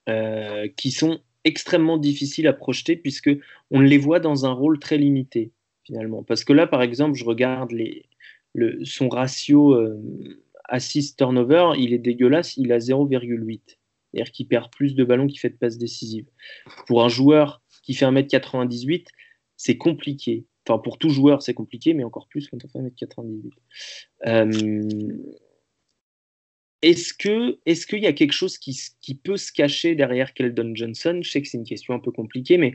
euh, qui sont extrêmement difficiles à projeter puisque on les voit dans un rôle très limité finalement. Parce que là, par exemple, je regarde les, son ratio euh, assist-turnover, il est dégueulasse, il a 0,8. C'est-à-dire qu'il perd plus de ballons qu'il fait de passes décisives. Pour un joueur qui fait 1m98, c'est compliqué. Enfin, pour tout joueur, c'est compliqué, mais encore plus quand on fait 1m98. Euh, est-ce qu'il y a quelque chose qui, peut se cacher derrière Keldon Johnson? Je sais que c'est une question un peu compliquée, mais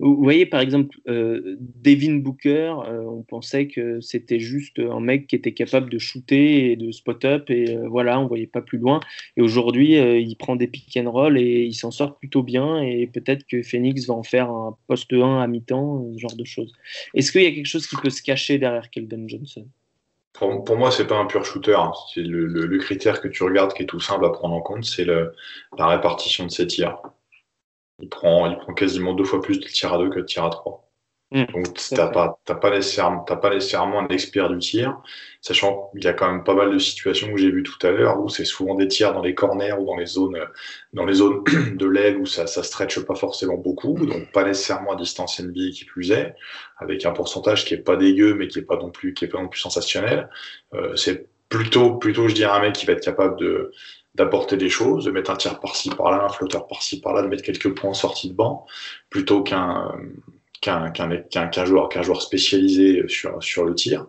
vous voyez, par exemple, euh, Devin Booker, euh, on pensait que c'était juste un mec qui était capable de shooter et de spot-up, et euh, voilà, on voyait pas plus loin. Et aujourd'hui, il prend des pick and roll et il s'en sort plutôt bien, et peut-être que Phoenix va en faire un poste 1 à mi-temps, ce genre de choses. Est-ce qu'il y a quelque chose qui peut se cacher derrière Keldon Johnson? Pour, pour, moi, c'est pas un pur shooter. Hein. C'est le, critère que tu regardes qui est tout simple à prendre en compte, c'est la répartition de ses tirs. Il prend, il prend quasiment deux fois plus de tir à deux que de tir à trois. Hmm. Donc, tu n'as pas, pas, nécessairement, pas nécessairement un expert du tir, sachant qu'il y a quand même pas mal de situations où j'ai vu tout à l'heure où c'est souvent des tirs dans les corners ou dans les zones, dans les zones <clears throat> de l'aile où ça, ça stretch pas forcément beaucoup, donc pas nécessairement à distance NBA qui plus est, avec un pourcentage qui est pas dégueu mais qui est pas non plus, qui est pas non plus sensationnel. Euh, c'est plutôt, plutôt, je dirais, un mec qui va être capable de, d'apporter des choses, de mettre un tir par-ci par-là, un flotteur par-ci par-là, de mettre quelques points en sortie de banc, plutôt qu'un qu'un qu'un joueur, qu'un joueur spécialisé sur, sur le tir.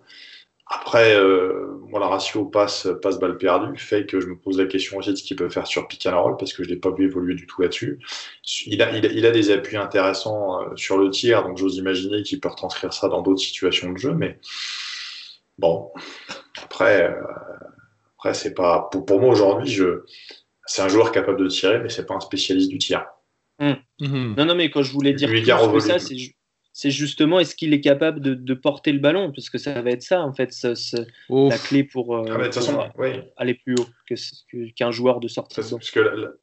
Après, euh, moi, la ratio passe, passe balle perdue fait que je me pose la question aussi de ce qu'il peut faire sur pick and roll parce que je l'ai pas vu évoluer du tout là-dessus. Il a, il, a, il a des appuis intéressants euh, sur le tir, donc j'ose imaginer qu'il peut retranscrire ça dans d'autres situations de jeu, mais Bon, après, euh, après c'est pas. Pour, moi aujourd'hui, je... c'est un joueur capable de tirer, mais c'est pas un spécialiste du tir. Hmm. Mhm. Non, non, mais quand je voulais dire que ça, c'est justement est-ce qu'il est capable de, porter le ballon? Parce que ça va être ça en fait la clé pour, euh, ah, aller plus haut qu'un joueur de sortie parce que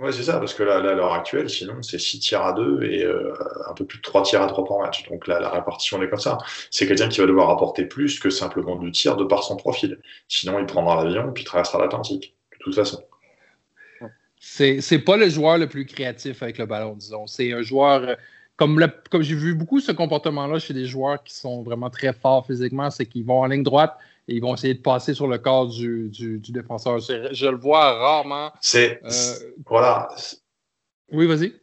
Ouais, c'est ça, parce que là, à l'heure actuelle, sinon, c'est 6 tirs à 2 et euh, un peu plus de 3 tirs à 3 par match. Donc là, la répartition est comme ça. C'est quelqu'un qui va devoir apporter plus que simplement du tir de par son profil. Sinon, il prendra l'avion et puis traversera l'Atlantique, de toute façon. C'est pas le joueur le plus créatif avec le ballon, disons. C'est un joueur. Comme, comme j'ai vu beaucoup ce comportement-là chez des joueurs qui sont vraiment très forts physiquement, c'est qu'ils vont en ligne droite, et ils vont essayer de passer sur le corps du, du, défenseur. Je le vois rarement. C'est. Euh, voilà. Oui, vas-y.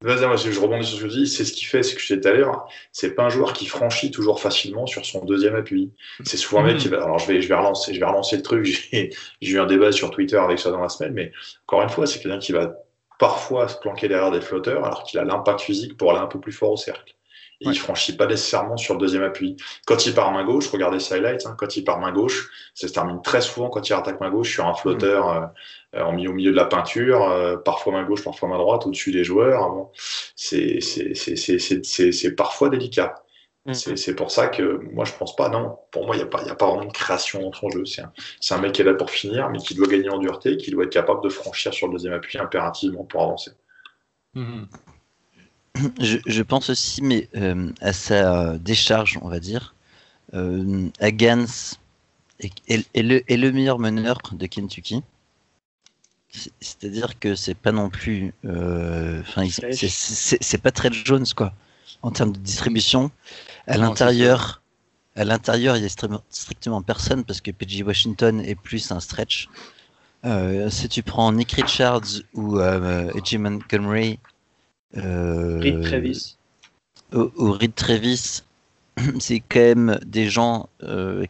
Vas-y, moi, je rebondis sur ce que tu dis. C'est ce qui fait, ce que je disais tout à l'heure. C'est pas un joueur qui franchit toujours facilement sur son deuxième appui. C'est souvent un mec qui va. Alors, je vais, je vais relancer, je vais relancer le truc. <laughs> J'ai eu un débat sur Twitter avec ça dans la semaine, mais encore une fois, c'est quelqu'un qui va parfois se planquer derrière des flotteurs alors qu'il a l'impact physique pour aller un peu plus fort au cercle. Il ne franchit pas nécessairement sur le deuxième appui. Quand il part main gauche, regardez ses highlights, hein, quand il part main gauche, ça se termine très souvent quand il attaque main gauche sur un flotteur mm. euh, en au milieu de la peinture, euh, parfois main gauche, parfois main droite, au-dessus des joueurs. Bon, c'est parfois délicat. Mm. C'est pour ça que moi je pense pas, non, pour moi il n'y a, pas, a pas vraiment de création dans son jeu. C'est un, un, mec qui est là pour finir, mais qui doit gagner en dureté, qui doit être capable de franchir sur le deuxième appui impérativement pour avancer. Mm-hmm. <clears throat> Je, pense aussi mais, euh, à sa décharge, on va dire. Euh, Agans est, le, meilleur meneur de Kentucky. C'est-à-dire que c'est pas non plus. Euh, c'est pas très Jones, quoi, en termes de distribution. À l'intérieur, à l'intérieur, il y a strictement personne parce que PG Washington est plus un stretch. Euh, si tu prends Nick Richards ou euh, Montgomery, euh, Reed Travis. Ou, Reed Travis, <clears throat> c'est quand même des gens euh,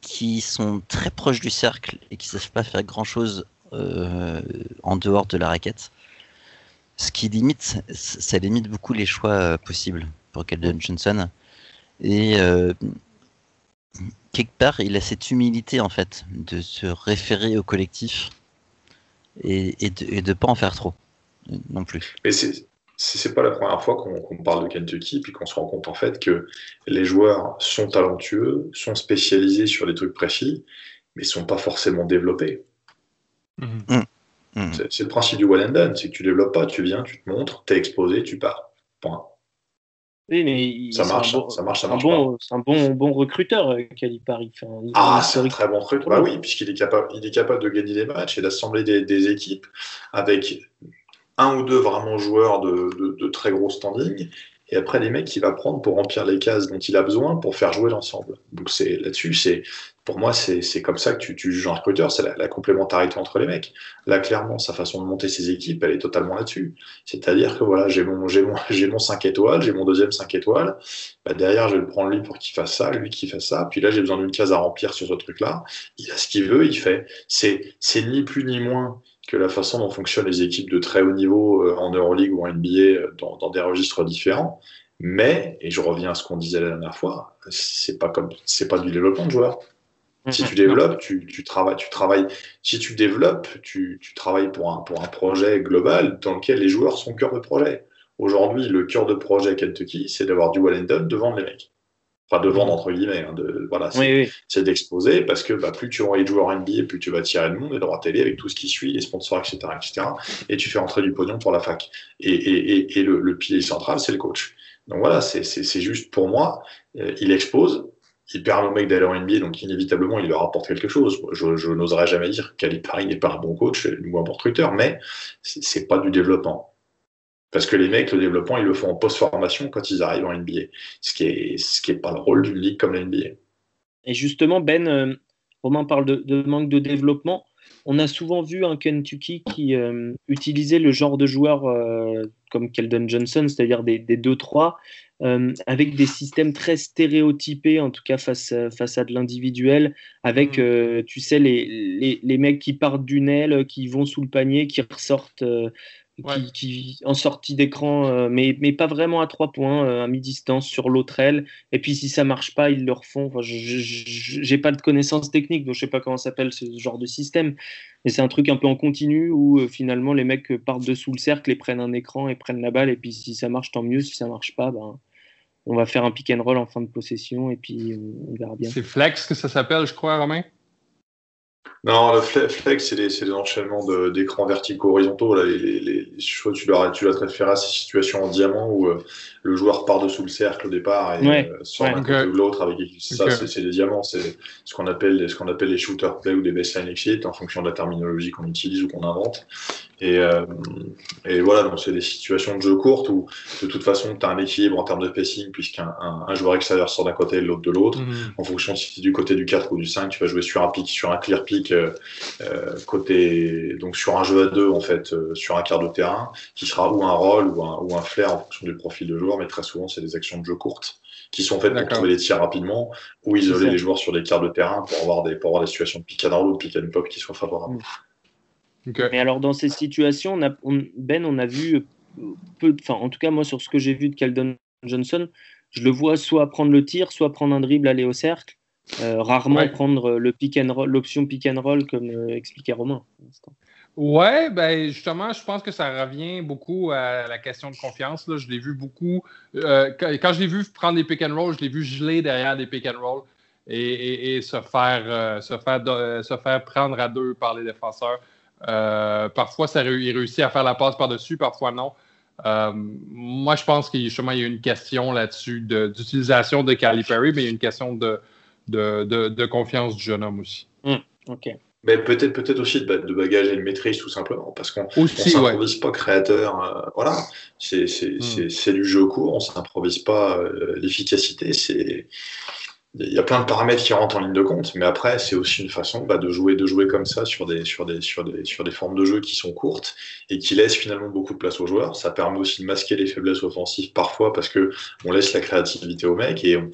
qui sont très proches du cercle et qui ne savent pas faire grand chose euh, en dehors de la raquette. Ce qui limite, ça limite beaucoup les choix possibles pour Keldon Johnson. Et quelque part, il a cette humilité en fait de se référer au collectif et, de ne pas en faire trop non plus. Mais c'est c'est pas la première fois qu'on parle de Kentucky, puis qu'on se rend compte en fait que les joueurs sont talentueux, sont spécialisés sur des trucs précis, mais sont pas forcément développés. Mm-hmm. Mm-hmm. C'est le principe du well and done, c'est que tu développes pas, tu viens, tu te montres, t'es exposé, tu pars. Point. Oui, mais ça marche, ça marche, ça marche. C'est un bon, bon recruteur, Calipari. Euh, enfin, ah, c'est un très bon recruteur. Bah oui, puisqu'il est capable, il est capable de gagner des matchs et d'assembler des, des, équipes avec un ou deux vraiment joueurs de, très gros standing, et après les mecs qu'il va prendre pour remplir les cases dont il a besoin pour faire jouer l'ensemble. Donc c'est là-dessus, c'est pour moi c'est comme ça que tu, tu juges un recruteur, c'est la, complémentarité entre les mecs. Là clairement sa façon de monter ses équipes, elle est totalement là-dessus. C'est-à-dire que voilà j'ai mon j'ai <laughs> j'ai mon 5 étoiles, j'ai mon deuxième 5 étoiles. Bah, derrière je vais le prendre lui pour qu'il fasse ça, lui qui fasse ça. Puis là j'ai besoin d'une case à remplir sur ce truc-là. Il a ce qu'il veut, il fait. C'est c'est ni plus ni moins que la façon dont fonctionnent les équipes de très haut niveau euh, en Euroleague ou en NBA euh, dans, des registres différents. Mais, et je reviens à ce qu'on disait la dernière fois, c'est pas comme, c'est pas du développement de joueurs. Si tu développes, tu, tu, travailles, tu travailles. Si tu développes, tu, tu, travailles pour un, pour un projet global dans lequel les joueurs sont cœur de projet. Aujourd'hui, le cœur de projet Kentucky, c'est d'avoir du well and done devant les mecs de vendre entre guillemets, hein, de, voilà, c'est d'exposer parce que bah, plus tu auras les joueurs NBA, plus tu vas tirer le monde et droit télé avec tout ce qui suit, les sponsors, etc., etc. Et tu fais entrer du pognon pour la fac. Et, et, et, le, le, pilier central, c'est le coach. Donc voilà, c'est juste pour moi, euh, il expose, il permet au mec d'aller en NBA, donc inévitablement il leur apporte quelque chose. Je, je n'oserais jamais dire qu'Ali n'est pas un bon coach ou un bon recruteur, mais c'est pas du développement. Parce que les mecs, le développement, ils le font en post-formation quand ils arrivent en NBA. Ce qui n'est ce qui est pas le rôle d'une ligue comme la NBA. Et justement, Ben, euh, Romain parle de, manque de développement. On a souvent vu un Kentucky qui euh, utilisait le genre de joueur euh, comme Keldon Johnson, c'est-à-dire des, des 2-3, avec des systèmes très stéréotypés, en tout cas face, face à de l'individuel, avec, mm. tu sais, les, les, les, mecs qui partent d'une aile, qui vont sous le panier, qui ressortent qui, en sortie d'écran, euh, mais, mais pas vraiment à trois points, euh, à mi-distance sur l'autre aile. Et puis si ça marche pas, ils le refont. Enfin, je n'ai pas de connaissances techniques, donc je sais pas comment s'appelle ce genre de système. Mais c'est un truc un peu en continu où euh, finalement les mecs partent dessous le cercle et prennent un écran et prennent la balle. Et puis si ça marche, tant mieux. Si ça marche pas, ben, on va faire un pick and roll en fin de possession et puis on verra bien. C'est flex que ça s'appelle, je crois, Romain? Non, le flex, c'est des, enchaînements d'écrans verticaux horizontaux. Là, les, les, tu dois, tu dois te référer à ces situations en diamant où euh, le joueur part dessous le cercle au départ et euh, sort d'un côté ou de l'autre avec ça, c'est des diamants. C'est ce qu'on appelle, ce qu'on appelle les shooter play ou des baseline exit en fonction de la terminologie qu'on utilise ou qu'on invente. Et, euh, et, voilà, donc c'est des situations de jeu courtes où de toute façon tu as un équilibre en termes de pacing puisqu'un un, joueur extérieur sort d'un côté et l'autre de l'autre. Mhm. En fonction si tu es du côté du 4 ou du 5, tu vas jouer sur un pic, sur un clear pick euh, euh, côté donc sur un jeu à deux en fait, sur un quart de terrain qui sera ou un roll ou un, ou un flair en fonction du profil de joueur, mais très souvent c'est des actions de jeu courtes qui sont faites pour trouver les tirs rapidement ou isoler les joueurs sur des quarts de terrain pour avoir des, pour avoir des situations de pick and roll ou de pick and pop qui soient favorables. Mm. Mais alors, dans ces situations, Ben, on a vu peu, enfin, en tout cas, moi, sur ce que j'ai vu de Caldon Johnson, je le vois soit prendre le tir, soit prendre un dribble, aller au cercle. Euh, rarement prendre le pick and roll, l'option pick and roll, comme euh, expliquait Romain. Ouais, ben justement, je pense que ça revient beaucoup à la question de confiance. Là. Je l'ai vu beaucoup. Euh, quand, je l'ai vu prendre des pick and roll, je l'ai vu geler derrière des pick and roll et, et, se, faire, se, faire, se faire prendre à deux par les défenseurs. Parfois, ça, il réussit à faire la passe par-dessus, parfois non. Euh, moi, je pense qu'il y a une question là-dessus d'utilisation de, Calipari, mais il y a une question de, de, confiance du jeune homme aussi. Hmm, OK. Mais peut-être peut-être aussi de, bagage et de maîtrise tout simplement parce qu'on ne s'improvise pas créateur euh, voilà c'est du jeu court on s'improvise pas l'efficacité c'est il y a plein de paramètres qui rentrent en ligne de compte, mais après, c'est aussi une façon bah, de, jouer, de jouer comme ça sur des, sur, des, sur, des, sur des formes de jeu qui sont courtes et qui laissent finalement beaucoup de place aux joueurs. Ça permet aussi de masquer les faiblesses offensives parfois parce que on laisse la créativité aux mecs et on,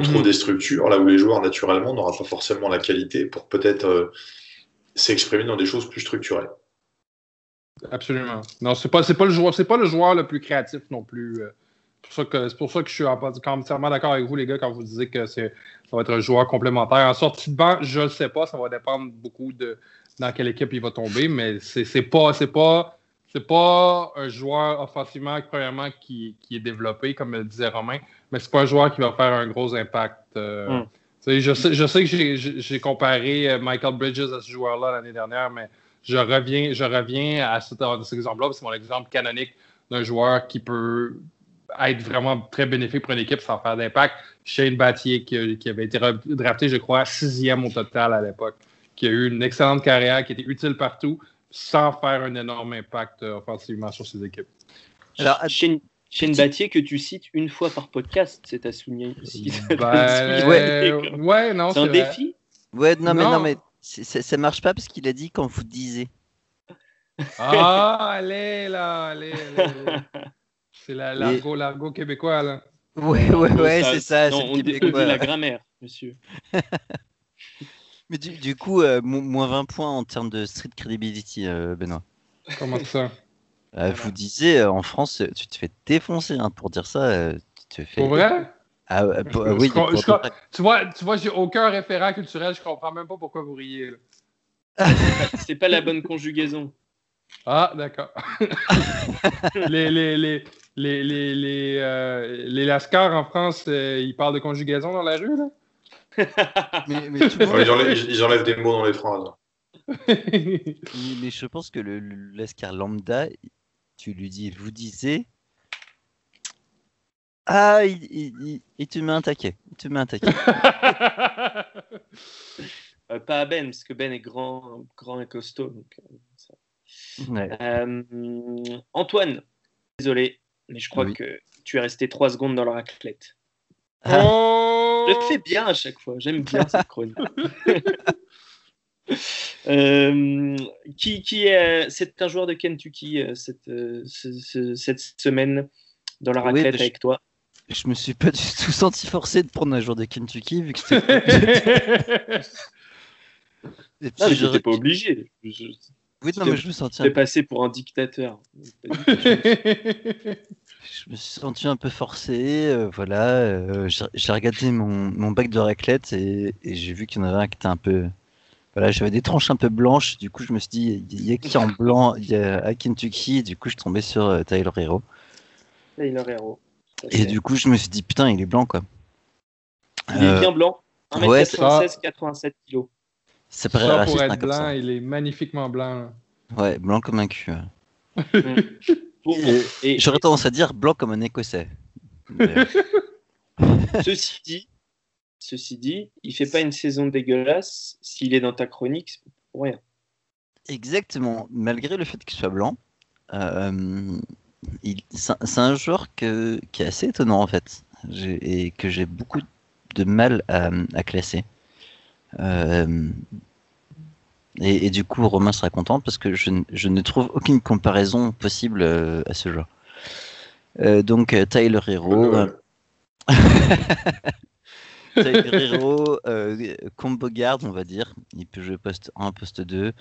trouve mhm. des structures là où les joueurs naturellement n'auront pas forcément la qualité pour peut-être euh, s'exprimer dans des choses plus structurées. Absolument. Non, c'est pas, pas le joueur, c'est pas le joueur le plus créatif non plus. Euh, c'est pour ça que je suis entièrement d'accord avec vous, les gars, quand vous disiez que ça va être un joueur complémentaire. En sortie de banc, je ne sais pas, ça va dépendre beaucoup de dans quelle équipe il va tomber, mais c'est pas, pas, pas un joueur offensivement, premièrement, qui, est développé, comme le disait Romain, mais c'est pas un joueur qui va faire un gros impact. Euh, hmm. je, sais, je sais que j'ai comparé euh, Michael Bridges à ce joueur-là l'année dernière, mais je reviens, je reviens à cet, cet exemple-là, c'est mon exemple canonique d'un joueur qui peut être vraiment très bénéfique pour une équipe sans faire d'impact. Shane Battier, qui, avait été drafté, je crois, sixième au total à l'époque, qui a eu une excellente carrière, qui était utile partout, sans faire un énorme impact euh, offensivement sur ses équipes. Alors, Shane, Shane Battier, que tu cites une fois par podcast, c'est à souligner aussi. Ben, <laughs> ouais, non, c'est un défi. Ouais, non, mais non, mais ça marche pas parce qu'il a dit quand vous disiez. Ah, <laughs> allez là, allez. allez. C'est l'argot, l'argot québécois, là. Ouais, ouais, ouais, c'est ça. Non, on dit la grammaire, monsieur. <laughs> Mais du, coup, euh, moins 20 points en termes de street credibility, euh, Benoît. Comment ça? <laughs> Euh, Vous disiez, en France, tu te fais défoncer hein, pour dire ça. tu te fais... Pour vrai? Ah, oui, tu vois, tu vois j'ai aucun référent culturel, je comprends même pas pourquoi vous riez. c'est pas la bonne conjugaison. Ah, d'accord. <laughs> les, les, les, les, les, les, euh, les Lascars en France, euh, ils parlent de conjugaison dans la rue, là? <laughs> mais, mais ils, enlèvent, des mots dans les phrases. <laughs> mais, je pense que le, Lascar lambda, tu lui dis, vous disiez. Ah, il, il, il, te met un taquet. Il te met un taquet. <laughs> Euh, pas à Ben, parce que Ben est grand, grand et costaud. Donc, Antoine, désolé, mais je crois que tu es resté trois secondes dans la raclette. Oh je fais bien à chaque fois, j'aime bien cette chronique. <laughs> Euh, qui, qui est, c'est un joueur de Kentucky euh, cette, euh, cette semaine dans la raclette avec toi Je me suis pas du tout senti forcé de prendre un joueur de Kentucky vu que <laughs> c'était. non, mais j'étais pas obligé. Oui, non, mais je me sentais. passé pour un dictateur. <laughs> je me suis senti un peu forcé. Euh, voilà, euh, j'ai regardé mon, mon, bac de raclette et, j'ai vu qu'il y en avait un qui était un peu. Voilà, j'avais des tranches un peu blanches. Du coup, je me suis dit, il y a qui en blanc Il y a à Kentucky. Du coup, je suis tombé sur euh, Tyler Hero. Tyler Hero. Et du coup, je me suis dit, putain, il est blanc, quoi. Il est bien blanc. 1m96, 87 kg. Ça paraît ça, pour être blanc, il est magnifiquement blanc. Ouais, blanc comme un cul. <laughs> et, J'aurais tendance à dire blanc comme un écossais. <laughs> ceci dit, ceci dit, il fait pas une saison dégueulasse. S'il est dans ta chronique, c'est pour rien. Exactement. Malgré le fait qu'il soit blanc, euh, c'est un joueur que, qui est assez étonnant en fait, et que j'ai beaucoup de mal à, classer. Euh, et, du coup, Romain sera content parce que je, ne trouve aucune comparaison possible euh, à ce. Euh, donc, Tyler Hero. <laughs> Tyler <laughs> Hero, combo garde, on va dire. Il peut jouer poste 1, poste 2.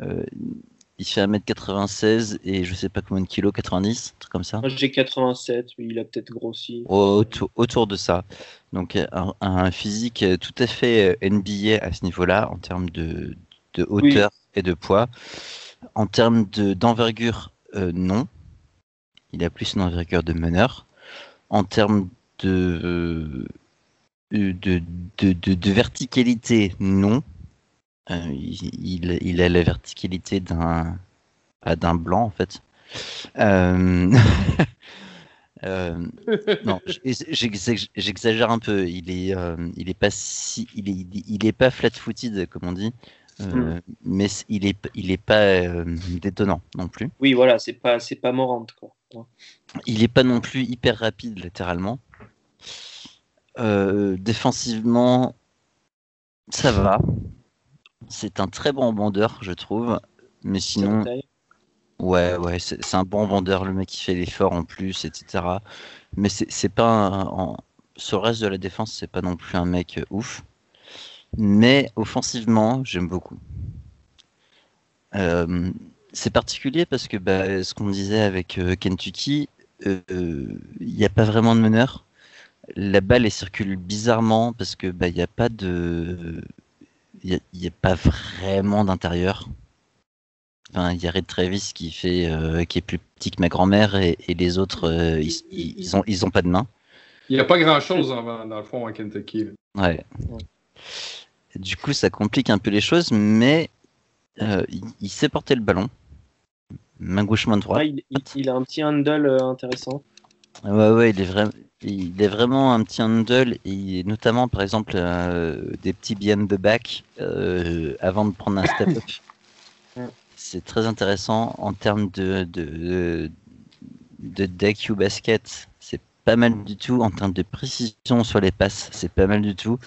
il fait 1m96 et je sais pas combien de kilos, 90, truc comme ça. Moi j'ai 87, mais il a peut-être grossi. Autour, autour, de ça. Donc un, un, physique tout à fait NBA à ce niveau-là en termes de, de hauteur et de poids. En termes d'envergure, euh, non. Il a plus une envergure de meneur. En termes de, euh, de, de, verticalité, non. Euh, il, il, a la verticalité d'un d'un blanc en fait. <laughs> non, j'exagère un peu. Il est, il est pas si, il est, il est pas flat-footed comme on dit. Euh, mm. mais il est, il est pas euh, détonnant non plus. Oui, voilà, c'est pas, c'est pas morante quoi. Il est pas non plus hyper rapide latéralement. Euh, défensivement, ça va. C'est un très bon vendeur, je trouve. Mais sinon, ouais, ouais, c'est un bon vendeur. Le mec qui fait l'effort en plus, etc. Mais c'est pas en, sur le reste de la défense, c'est pas non plus un mec ouf. Mais offensivement, j'aime beaucoup. Euh, c'est particulier parce que bah, ce qu'on disait avec euh, Kentucky, il euh, n'y a pas vraiment de meneur. La balle elle circule bizarrement parce que bah, il n'y a pas de, il n'y a, pas vraiment d'intérieur. Enfin, il y a Red Travis qui fait, qui est plus petit que ma grand-mère et, les autres, ils, ils, ont, ils ont pas de main. Il n'y a pas grand-chose dans, le fond à Kentucky. ouais. Du coup, ça complique un peu les choses, mais euh, il, sait porter le ballon. Main gauche, main droite. il, a un petit handle euh, intéressant. Ouais, ouais, il est, vrai, il est vraiment un petit handle, et notamment, par exemple, euh, des petits behind the back avant de prendre un step up. <laughs> C'est très intéressant en termes de, de, de deck you basket. C'est pas mal du tout. En termes de précision sur les passes, c'est pas mal du tout.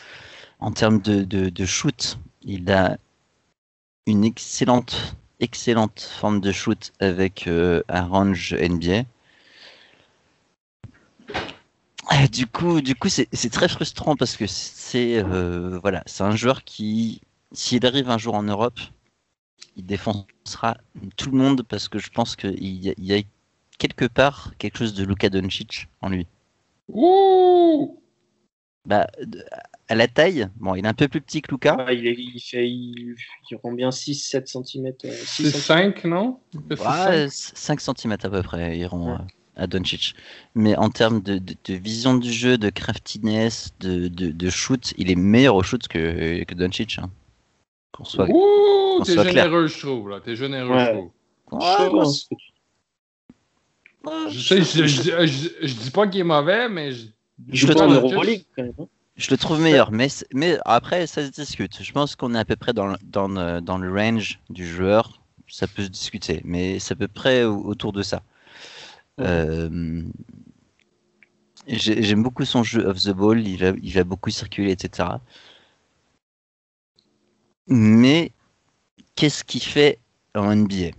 En termes de, shoot, il a une excellente, excellente forme de shoot avec euh, un range NBA. Du coup, du coup, c'est très frustrant parce que c'est euh, voilà, c'est un joueur qui, s'il arrive un jour en Europe, il défendra tout le monde parce que je pense qu'il y, y, a quelque part quelque chose de Luka Doncic en lui. Ouh bah, à la taille, bon, il est un peu plus petit que Luca. il, il, fait, il, rend bien 6-7 cm. 6 5, non ouais, 5 cm à peu près, il rend euh, à Doncic. Mais en termes de, de, vision du jeu, de craftiness, de, de, shoot, il est meilleur au shoot que, que Doncic. Hein. Qu'on soit, Ouh, t'es généreux, je trouve. Là. T'es généreux, je trouve. je, sais, je, je, je, dis pas qu'il est mauvais, mais je, je, le trouve, je le trouve meilleur, mais, mais après, ça se discute. Je pense qu'on est à peu près dans, dans, dans, le range du joueur. Ça peut se discuter, mais c'est à peu près autour de ça. Euh, j'aime beaucoup son jeu off the ball, il va, il va beaucoup circuler, etc. Mais qu'est-ce qu'il fait en NBA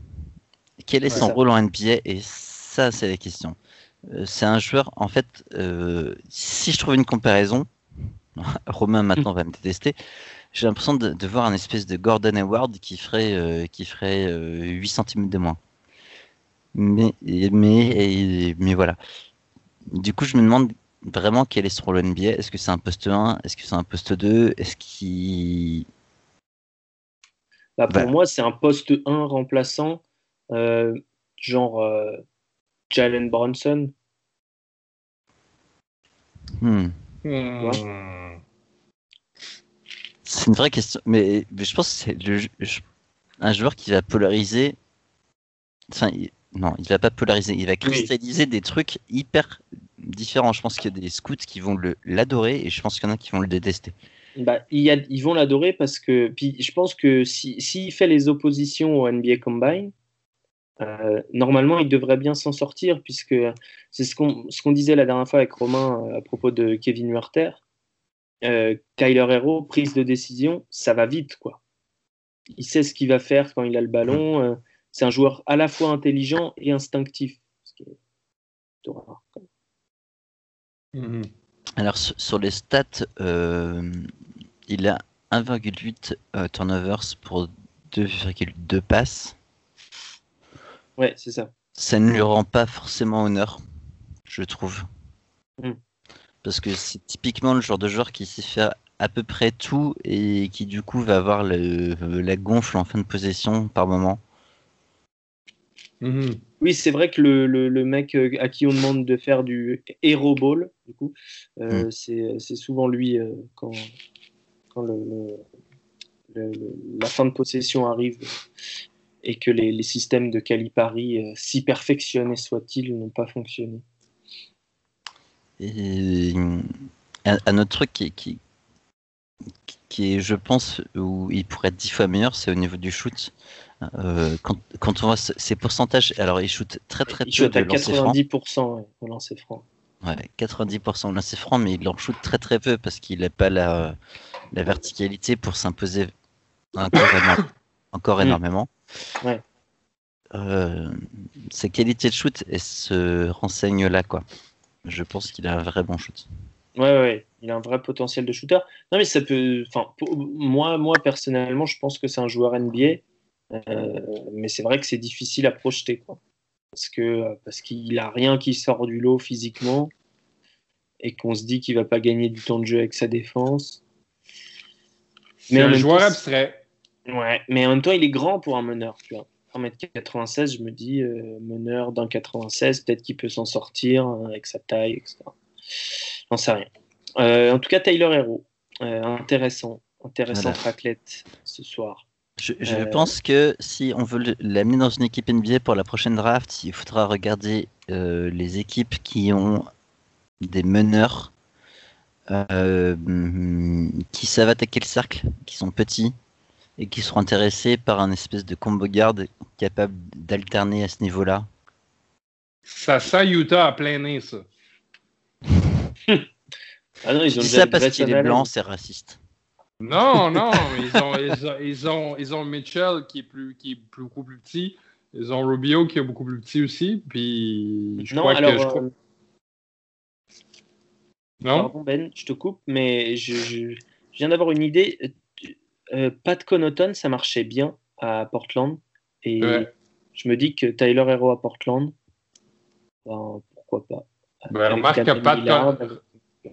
Quel est son rôle en NBA Et ça, c'est la question. Euh, c'est un joueur, en fait, euh, si je trouve une comparaison, <laughs> Romain maintenant va me détester, j'ai l'impression de, voir un espèce de Gordon Hayward qui ferait, qui ferait 8 cm de moins. Mais, mais, mais voilà. Du coup, je me demande vraiment quel est son rôle NBA. Est-ce que c'est un poste 1 Est-ce que c'est un poste 2 Est-ce qu'il. Bah, pour moi, c'est un poste 1 remplaçant, euh, genre euh, Jalen Bronson. Hmm. Hmm. C'est une vraie question. Mais, je pense que c'est un joueur qui va polariser. Enfin, non, il va pas polariser. Il va cristalliser des trucs hyper différents. Je pense qu'il y a des scouts qui vont l'adorer et je pense qu'il y en a qui vont le détester. Bah, il a, ils vont l'adorer parce que puis je pense que s'il si, fait les oppositions au NBA Combine, euh, normalement il devrait bien s'en sortir puisque c'est ce qu'on ce qu'on disait la dernière fois avec Romain euh, à propos de Kevin Werther. Euh, Kyler Hero, prise de décision, ça va vite quoi. Il sait ce qu'il va faire quand il a le ballon. Euh, c'est un joueur à la fois intelligent et instinctif. Ce qui est rare, Mhm. Alors sur les stats, euh, il a 1,8 euh, turnovers pour 2,2 passes. Ouais, c'est ça. Ça ne lui rend pas forcément honneur, je trouve. Mm. Parce que c'est typiquement le genre de joueur qui sait faire à peu près tout et qui du coup va avoir la gonfle en fin de possession par moment. Mhm. Oui, c'est vrai que le, le, mec euh, à qui on demande de faire du hero ball, du coup, euh, mm. c'est souvent lui euh, quand, quand le, la fin de possession arrive et que les, les systèmes de Calipari, si perfectionnés soient-ils, n'ont pas fonctionné. Et un, autre truc qui, qui, qui est, je pense, où il pourrait être dix fois meilleur, c'est au niveau du shoot. Euh, quand, quand, on voit ces pourcentages, alors il shoot très très il peu. à 90% au lancer franc. Ouais, 90% au lancer franc, mais il en shoot très très peu parce qu'il n'a pas la, la, verticalité pour s'imposer encore, <coughs> encore mm. énormément. Ouais. Euh, ses qualités de shoot elles se renseignent là, quoi. Je pense qu'il a un vrai bon shoot. Ouais, ouais, il a un vrai potentiel de shooter. Non, mais ça peut. Enfin, moi, moi personnellement, je pense que c'est un joueur NBA euh, mais c'est vrai que c'est difficile à projeter, quoi. Parce que parce qu'il a rien qui sort du lot physiquement et qu'on se dit qu'il va pas gagner du temps de jeu avec sa défense. C'est un joueur abstrait. Ouais, mais en même temps, il est grand pour un meneur, tu vois. 1m96, je me dis, euh, meneur d'un 96, peut-être qu'il peut s'en sortir hein, avec sa taille, etc. J'en sais rien. Euh, en tout cas, Tyler Hero, intéressant, intéressant voilà. ce soir. Je, euh, pense que si on veut l'amener dans une équipe NBA pour la prochaine draft, il faudra regarder euh, les équipes qui ont des meneurs euh, qui savent attaquer le cercle, qui sont petits et qui seront intéressés par un espèce de combo garde capable d'alterner à ce niveau-là. Ça sent Utah à plein nez, ça. ah non, ils ont ça parce qu'il est blanc, c'est raciste. Non, <laughs> non, ils ont, ils, ont, ils, ont, Mitchell qui est, plus, qui est beaucoup plus petit. Ils ont Rubio qui est beaucoup plus petit aussi. Puis je crois que. Je crois... Euh, non? Pardon, Ben, je te coupe, mais je, je, viens d'avoir une idée. Euh, Pat Connaughton, ça marchait bien à Portland. Et je me dis que Tyler Hero à Portland, ben, pourquoi pas. Ben, remarque que Pat, Connaughton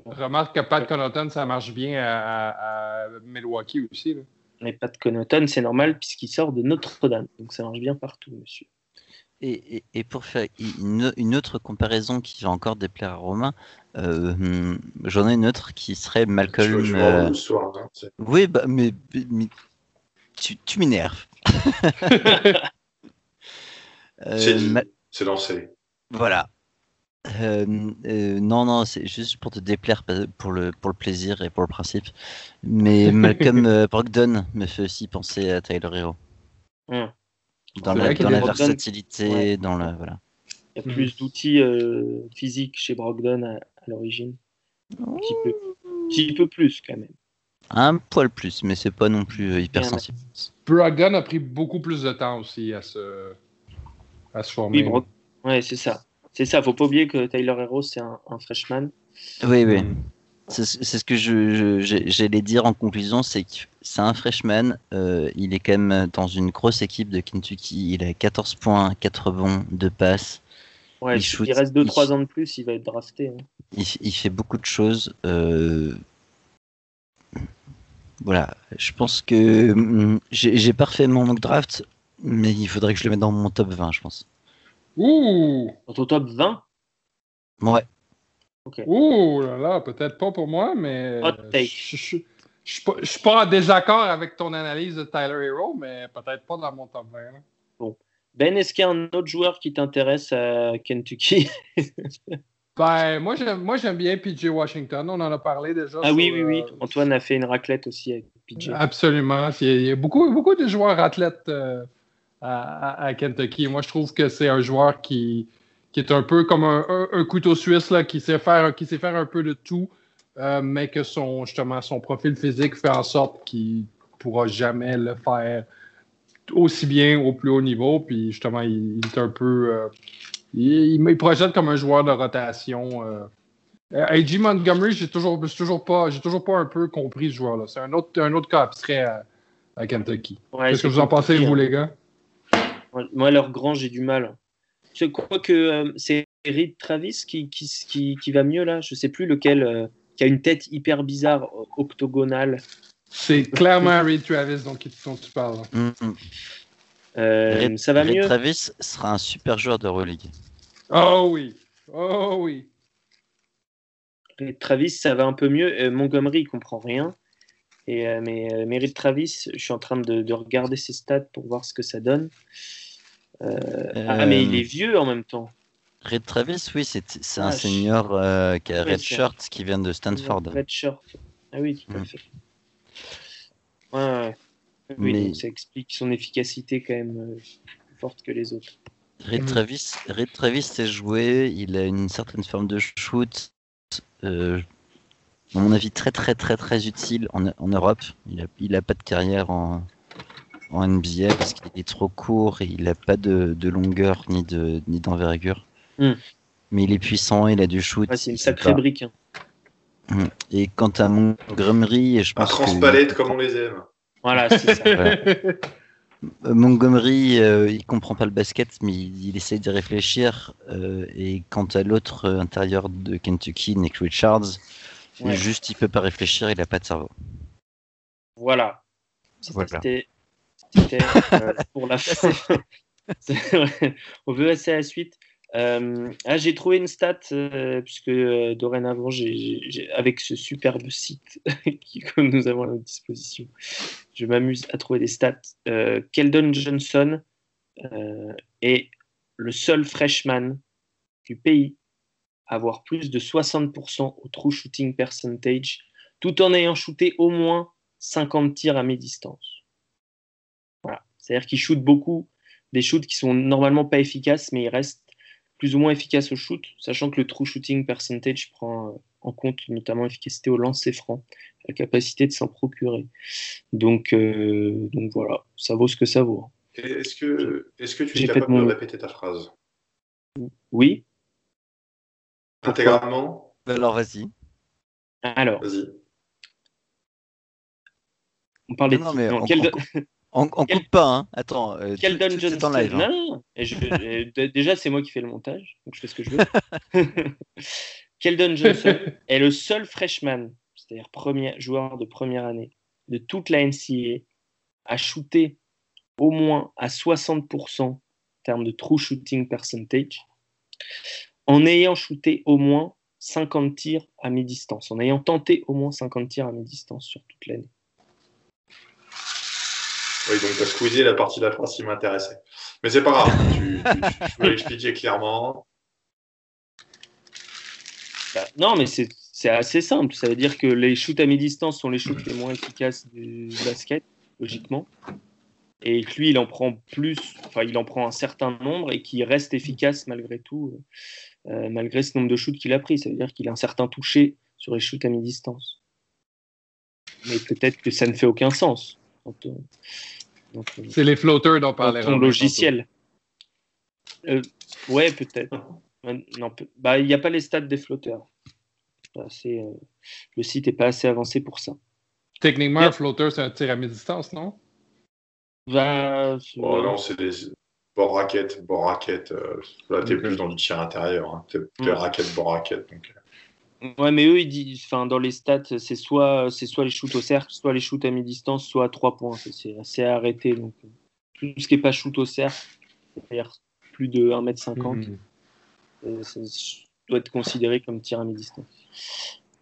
Remarque que Pat Connaughton, ça marche bien à, Milwaukee aussi. Mais Pat Connaughton, c'est normal puisqu'il sort de Notre-Dame. Donc ça marche bien partout, monsieur. Et, et, pour faire une, autre comparaison qui va encore déplaire à Romain, euh, j'en ai une autre qui serait Malcolm. Je, euh... soir, hein, oui, bah, mais, tu, tu m'énerves. <laughs> c'est lancé. Voilà. Euh, euh, non, non, c'est juste pour te déplaire pour le, pour le plaisir et pour le principe. Mais <laughs> Malcolm euh, Brogdon me fait aussi penser à Tyler Hero. Hmm. Dans, la, dans la versatilité, dans la. Voilà. Il y a plus d'outils physiques chez Brogdon à, l'origine. Un petit peu. petit peu plus quand même. Un poil plus, mais c'est pas non plus hyper sensible. Brogdon a pris beaucoup plus de temps aussi à se, à se former. Oui, ouais, c'est ça. C'est ça, faut pas oublier que Tyler Hero, c'est un, freshman. Oui, oui. C'est ce que j'allais dire en conclusion, c'est que c'est un freshman, euh, il est quand même dans une grosse équipe de Kentucky, il a 14 points, 4 bons, 2 passes. Ouais, il, reste 2-3 ans de plus, il va être drafté. Hein. Il, fait beaucoup de choses. Euh, voilà, je pense que mm, j'ai parfait mon mock draft, mais il faudrait que je le mette dans mon top 20, je pense. Ouh Dans ton top 20 Ouais. Ouh là là, peut-être pas pour moi, mais. Je, je, suis pas en désaccord avec ton analyse de Tyler Hero, mais peut-être pas dans mon top 20. Bon. Ben, est-ce qu'il y a un autre joueur qui t'intéresse à Kentucky? <laughs> Ben, moi j'aime, moi, j'aime bien PJ Washington. On en a parlé déjà. Ah oui, oui, oui. Euh, Antoine a fait une raclette aussi avec PJ. Absolument. Il y a beaucoup, beaucoup de joueurs athlètes euh, à, Kentucky. Moi, je trouve que c'est un joueur qui, qui est un peu comme un, couteau suisse là, qui, sait faire, qui sait faire un peu de tout, euh, mais que son, justement, son profil physique fait en sorte qu'il ne pourra jamais le faire aussi bien au plus haut niveau. Puis justement, il, est un peu. Il, il, projette comme un joueur de rotation. Euh. AJ Montgomery, j'ai toujours, toujours pas, j'ai toujours pas un peu compris ce joueur-là. C'est un autre, un autre cas abstrait à, Kentucky. Qu'est-ce que vous en pensez, vous, les gars? Moi, leur grand, j'ai du mal. Je crois que euh, c'est Reed Travis qui, qui, qui, va mieux là. Je sais plus lequel, euh, qui a une tête hyper bizarre, octogonale. C'est clairement Reed Travis dont, dont tu parles. Mm, mm. Euh, ça va mieux? Travis sera un super joueur de Euroleague. Oh oui, oh oui. Travis, ça va un peu mieux. Euh, Montgomery, il comprend rien. Et, euh, mais, mais Travis, je suis en train de, regarder ses stats pour voir ce que ça donne. Ah, mais il est vieux en même temps. Red Travis, oui, c'est un ah, senior qui a Red Shirt qui vient de Stanford. Red Shirt. Ah oui, tout à mm. fait. Ouais, ouais. Oui, ça explique son efficacité quand même euh, plus forte que les autres. Red Travis, Red Travis s'est joué, il a une certaine forme de shoot, euh, à mon avis très très très très utile en, en Europe. Il n'a il a pas de carrière en, en NBA parce qu'il est trop court et il n'a pas de, de, longueur ni de ni d'envergure. Hmm. Mais il est puissant, il a du shoot. c'est une sacrée brique. Hein. Hmm. Et quant à Montgomery, je pense Un transpalette comme on les aime. Voilà, c'est ça. Euh, Montgomery, euh, il comprend pas le basket, mais il, essaie de réfléchir. Euh, et quant à l'autre intérieur de Kentucky, Nick Richards, juste il peut pas réfléchir, il a pas de cerveau. Voilà. C'était <laughs> pour la fin. <laughs> On veut passer à la suite. Euh, ah, j'ai trouvé une stat, euh, puisque euh, dorénavant, avec ce superbe site <laughs> que nous avons à notre disposition, je m'amuse à trouver des stats. Keldon Johnson est le seul freshman du pays à avoir plus de 60% au true shooting percentage, tout en ayant shooté au moins 50 tirs à mi-distance. C'est-à-dire qu'il shoot beaucoup, des shoots qui sont normalement pas efficaces, mais il reste plus ou moins efficace au shoot, sachant que le true shooting percentage prend euh, en compte notamment l'efficacité au lancer franc, la capacité de s'en procurer. Donc, euh, donc voilà, ça vaut ce que ça vaut. Est-ce que, est que tu es capable de répéter ta phrase? Oui. Intégralement? Alors vas-y. Alors. Vas-y. On parle non, mais on, on coupe pas, hein. Attends. Euh, Keldon Johnson. Live, hein. Non, déjà, c'est moi qui fais le montage, donc je fais ce que je veux. <laughs> Keldon Johnson est le seul freshman, c'est-à-dire premier joueur de première année de toute la NCAA, à shooter au moins à 60% en termes de true shooting percentage, en ayant shooté au moins 50 tirs à mi-distance, en ayant tenté au moins 50 tirs à mi-distance sur toute l'année. Oui, donc tu as squeezé la partie de la France qui m'intéressait. Mais c'est pas grave, tu, tu, peux l'expliquer clairement. Bah, non, mais c'est assez simple. Ça veut dire que les shoots à mi-distance sont les shoots les moins efficaces du basket, logiquement. Et que lui, il en prend plus, enfin, il en prend un certain nombre et qui reste efficace malgré tout, euh, malgré ce nombre de shoots qu'il a pris. Ça veut dire qu'il a un certain toucher sur les shoots à mi-distance. Mais peut-être que ça ne fait aucun sens. C'est les flotteurs dont parlait Ton logiciel. Euh, ouais, peut-être. Non, bah, il n'y a pas les stats des flotteurs. le site n'est pas assez avancé pour ça. Techniquement, un floater, c'est un tir à mi-distance, non? Ben, oh, non, c'est des bord raquettes, bord raquettes. là, t'es plus dans du tir intérieur. Hein. T'es mm. raquette, bord raquette. Donc... Ouais, mais eux, ils disent, enfin, dans les stats, c'est soit, c'est soit les shoots au cercle, soit les shoots à mi-distance, soit à 3 points. C'est assez arrêté. Donc, tout ce qui n'est pas shoot au cercle, c'est-à-dire plus de 1m50, mm. ça doit être considéré comme tir à mi-distance.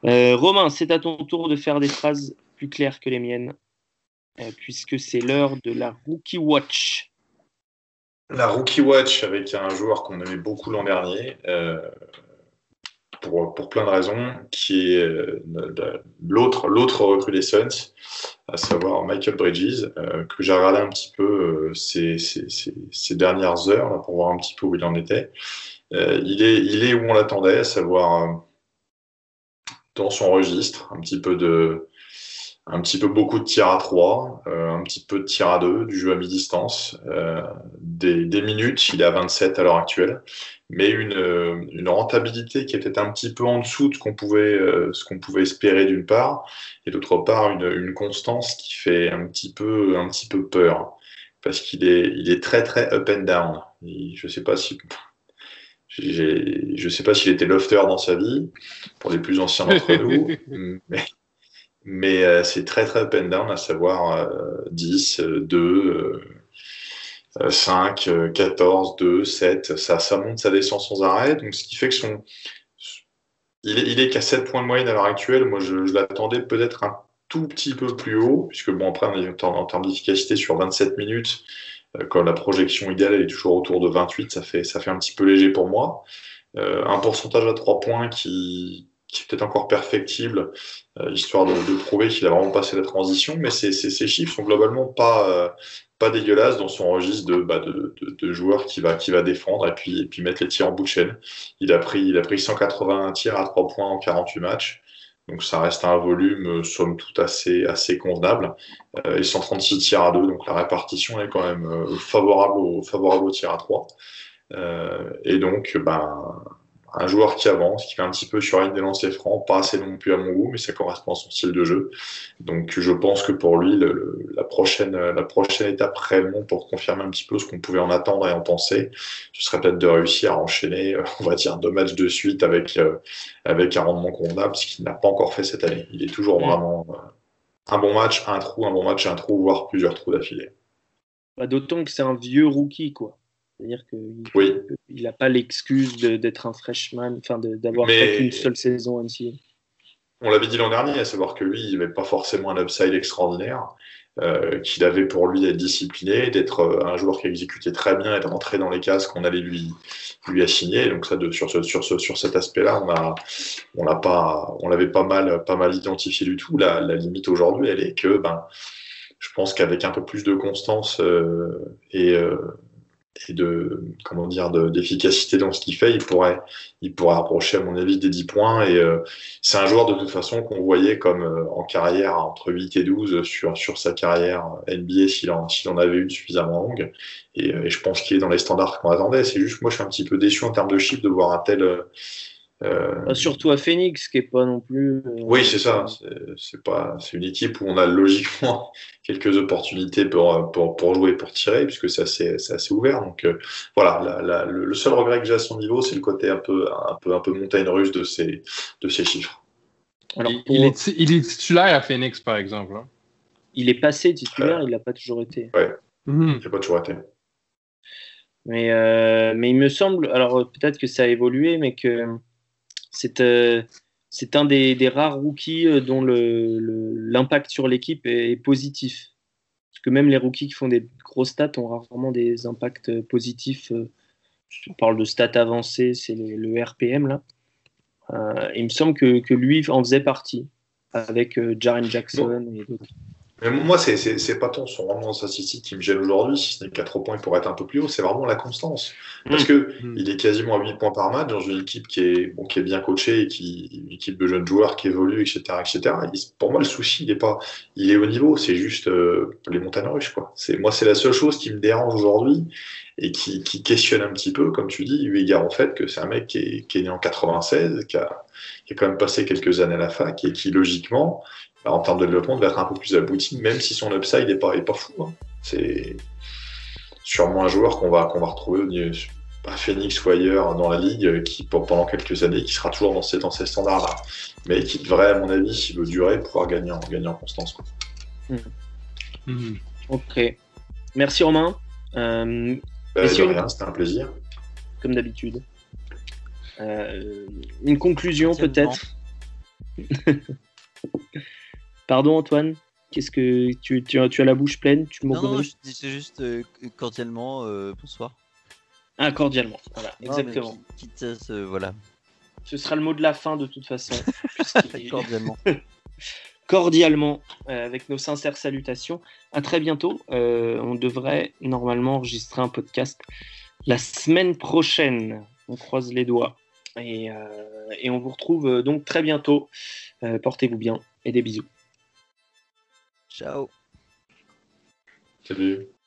Euh, Romain, c'est à ton tour de faire des phrases plus claires que les miennes, euh, puisque c'est l'heure de la Rookie Watch. La Rookie Watch avec un joueur qu'on aimait beaucoup l'an dernier. Euh, pour, pour, plein de raisons, qui est euh, l'autre, l'autre recrue des Suns, à savoir Michael Bridges, euh, que j'ai regardé un petit peu euh, ces, ces, dernières heures pour voir un petit peu où il en était. il, est, il est où on l'attendait, à savoir dans son registre, un petit peu de, un petit peu beaucoup de tirs à 3, un petit peu de tirs à 2, du jeu à mi-distance, des, des, minutes, il est à 27 à l'heure actuelle mais une, euh, une, rentabilité qui était un petit peu en dessous de ce qu'on pouvait, euh, ce qu'on pouvait espérer d'une part, et d'autre part une, une, constance qui fait un petit peu, un petit peu peur, parce qu'il est, il est très très up and down. je sais pas si je sais pas s'il était lofter dans sa vie, pour les plus anciens d'entre nous, <laughs> mais, mais euh, c'est très très up and down, à savoir 10, 2, 5, 14, 2, 7, ça, monte, ça descend sans arrêt. Ce qui fait que son. Il est, qu'à 7 points de moyenne à l'heure actuelle. Moi, je, l'attendais peut-être un tout petit peu plus haut, puisque bon, après, en, en termes d'efficacité sur 27 minutes, euh, quand la projection idéale est toujours autour de 28, ça fait, ça fait un petit peu léger pour moi. Euh, un pourcentage à 3 points qui, est peut-être encore perfectible, histoire de, de prouver qu'il a vraiment passé la transition, mais ces, ces, chiffres sont globalement pas, euh, pas dégueulasse dans son registre de, bah, de, de, de, joueur qui va, qui va défendre et puis, et puis mettre les tirs en bout de chaîne. Il a pris, il a pris 181 tirs à 3 points en 48 matchs. Donc ça reste un volume, euh, somme toute, assez, assez convenable. Euh, et 136 tirs à 2, donc la répartition est quand même euh, favorable au, favorable au tir à 3. Euh, et donc, ben, un joueur qui avance, qui fait un petit peu sur une des lancers francs, pas assez non plus à mon goût, mais ça correspond à son style de jeu. Donc je pense que pour lui, le, la, prochaine, la prochaine étape réellement pour confirmer un petit peu ce qu'on pouvait en attendre et en penser, ce serait peut-être de réussir à enchaîner, on va dire, deux matchs de suite avec, euh, avec un rendement convenable, ce qu'il n'a pas encore fait cette année. Il est toujours vraiment euh, un bon match, un trou, un bon match, un trou, voire plusieurs trous d'affilée. Bah, d'autant que c'est un vieux rookie, quoi. C'est-à-dire qu'il n'a pas l'excuse d'être un freshman, enfin d'avoir fait une seule saison NCA. On l'avait dit l'an dernier, à savoir que lui, il n'avait pas forcément un upside extraordinaire, euh, qu'il avait pour lui d'être discipliné, d'être euh, un joueur qui exécutait très bien et de rentrer dans les cases qu'on allait lui, lui assigner. Donc ça, de, sur, ce, sur, ce, sur cet aspect-là, on a, on l'a pas, on l'avait pas mal, pas mal identifié du tout. La, la limite aujourd'hui, elle est que, ben, je pense qu'avec un peu plus de constance euh, et euh, et de comment dire d'efficacité dans ce qu'il fait, il pourrait il pourrait approcher à mon avis des 10 points. Et euh, c'est un joueur de toute façon qu'on voyait comme euh, en carrière entre 8 et 12 sur sur sa carrière NBA s'il en en avait une suffisamment longue. Et, euh, et je pense qu'il est dans les standards qu'on attendait, c'est juste moi je suis un petit peu déçu en termes de chiffres de voir un tel euh, surtout à Phoenix, qui est pas non plus. Euh, oui, c'est ça. C'est pas, c'est une équipe où on a logiquement <laughs> quelques opportunités pour, pour, pour jouer, pour tirer, puisque c'est assez, assez, ouvert. Donc euh, voilà, la, le, seul regret que j'ai à son niveau, c'est le côté un peu, un peu, un peu montagne russe de ces, de ces chiffres. Alors, il, est, il, est, titulaire à Phoenix, par exemple. Hein. Il est passé titulaire, il n'a pas toujours été. Ouais, mmh. il n'a pas toujours été. Mais, mais il me semble, alors peut-être que ça a évolué, mais que c'est euh, c'est un des, des, rares rookies euh, dont l'impact sur l'équipe est, positif. Parce que même les rookies qui font des gros stats ont rarement des impacts positifs. Euh, je parle de stats avancées, c'est le, RPM là. il me semble que, que, lui en faisait partie avec Jaren Jackson et d'autres. Mais moi, c'est pas tant son rendement statistique qui me gêne aujourd'hui, si ce n'est qu'à 3 points, il pourrait être un peu plus haut, c'est vraiment la constance. Parce mm. que mm. il est quasiment à 8 points par match dans une équipe qui est, bon, qui est bien coachée, et qui, une équipe de jeunes joueurs qui évolue, etc. etc. pour moi, le souci, il est, pas, il est au niveau, c'est juste euh, les montagnes russes. Quoi. Moi, c'est la seule chose qui me dérange aujourd'hui et qui, qui, questionne un petit peu, comme tu dis, eu égard au fait que c'est un mec qui est, qui est, né en 96, qui a, qui a quand même passé quelques années à la fac et qui, logiquement, en termes de développement, devrait être un peu plus abouti, même si son upside n'est pas, est pas fou. Hein. C'est sûrement un joueur qu'on va, qu'on va retrouver à Phoenix ou ailleurs dans la ligue qui, pendant quelques années, qui sera toujours dans ces, dans ces standards-là. Mais qui devrait, à mon avis, s'il veut durer, pouvoir gagner en, gagner en constance. Quoi. Hmm. Hmm. Ok. Merci Romain. Euh, bah, c'était un plaisir. Comme d'habitude. Euh, une conclusion peut-être? <laughs> Pardon Antoine Qu'est-ce que tu, tu, as, tu, as la bouche pleine Tu Non, non, je disais juste euh, cordialement euh, bonsoir. Ah, cordialement, voilà, exactement. quitte ce, voilà. Ce sera le mot de la fin de toute façon. <laughs> cordialement. <laughs> cordialement, euh, avec nos sincères salutations. À très bientôt. on devrait normalement enregistrer un podcast la semaine prochaine. On croise les doigts. Et, et on vous retrouve donc très bientôt. Portez-vous bien et des bisous. Ciao. Salut.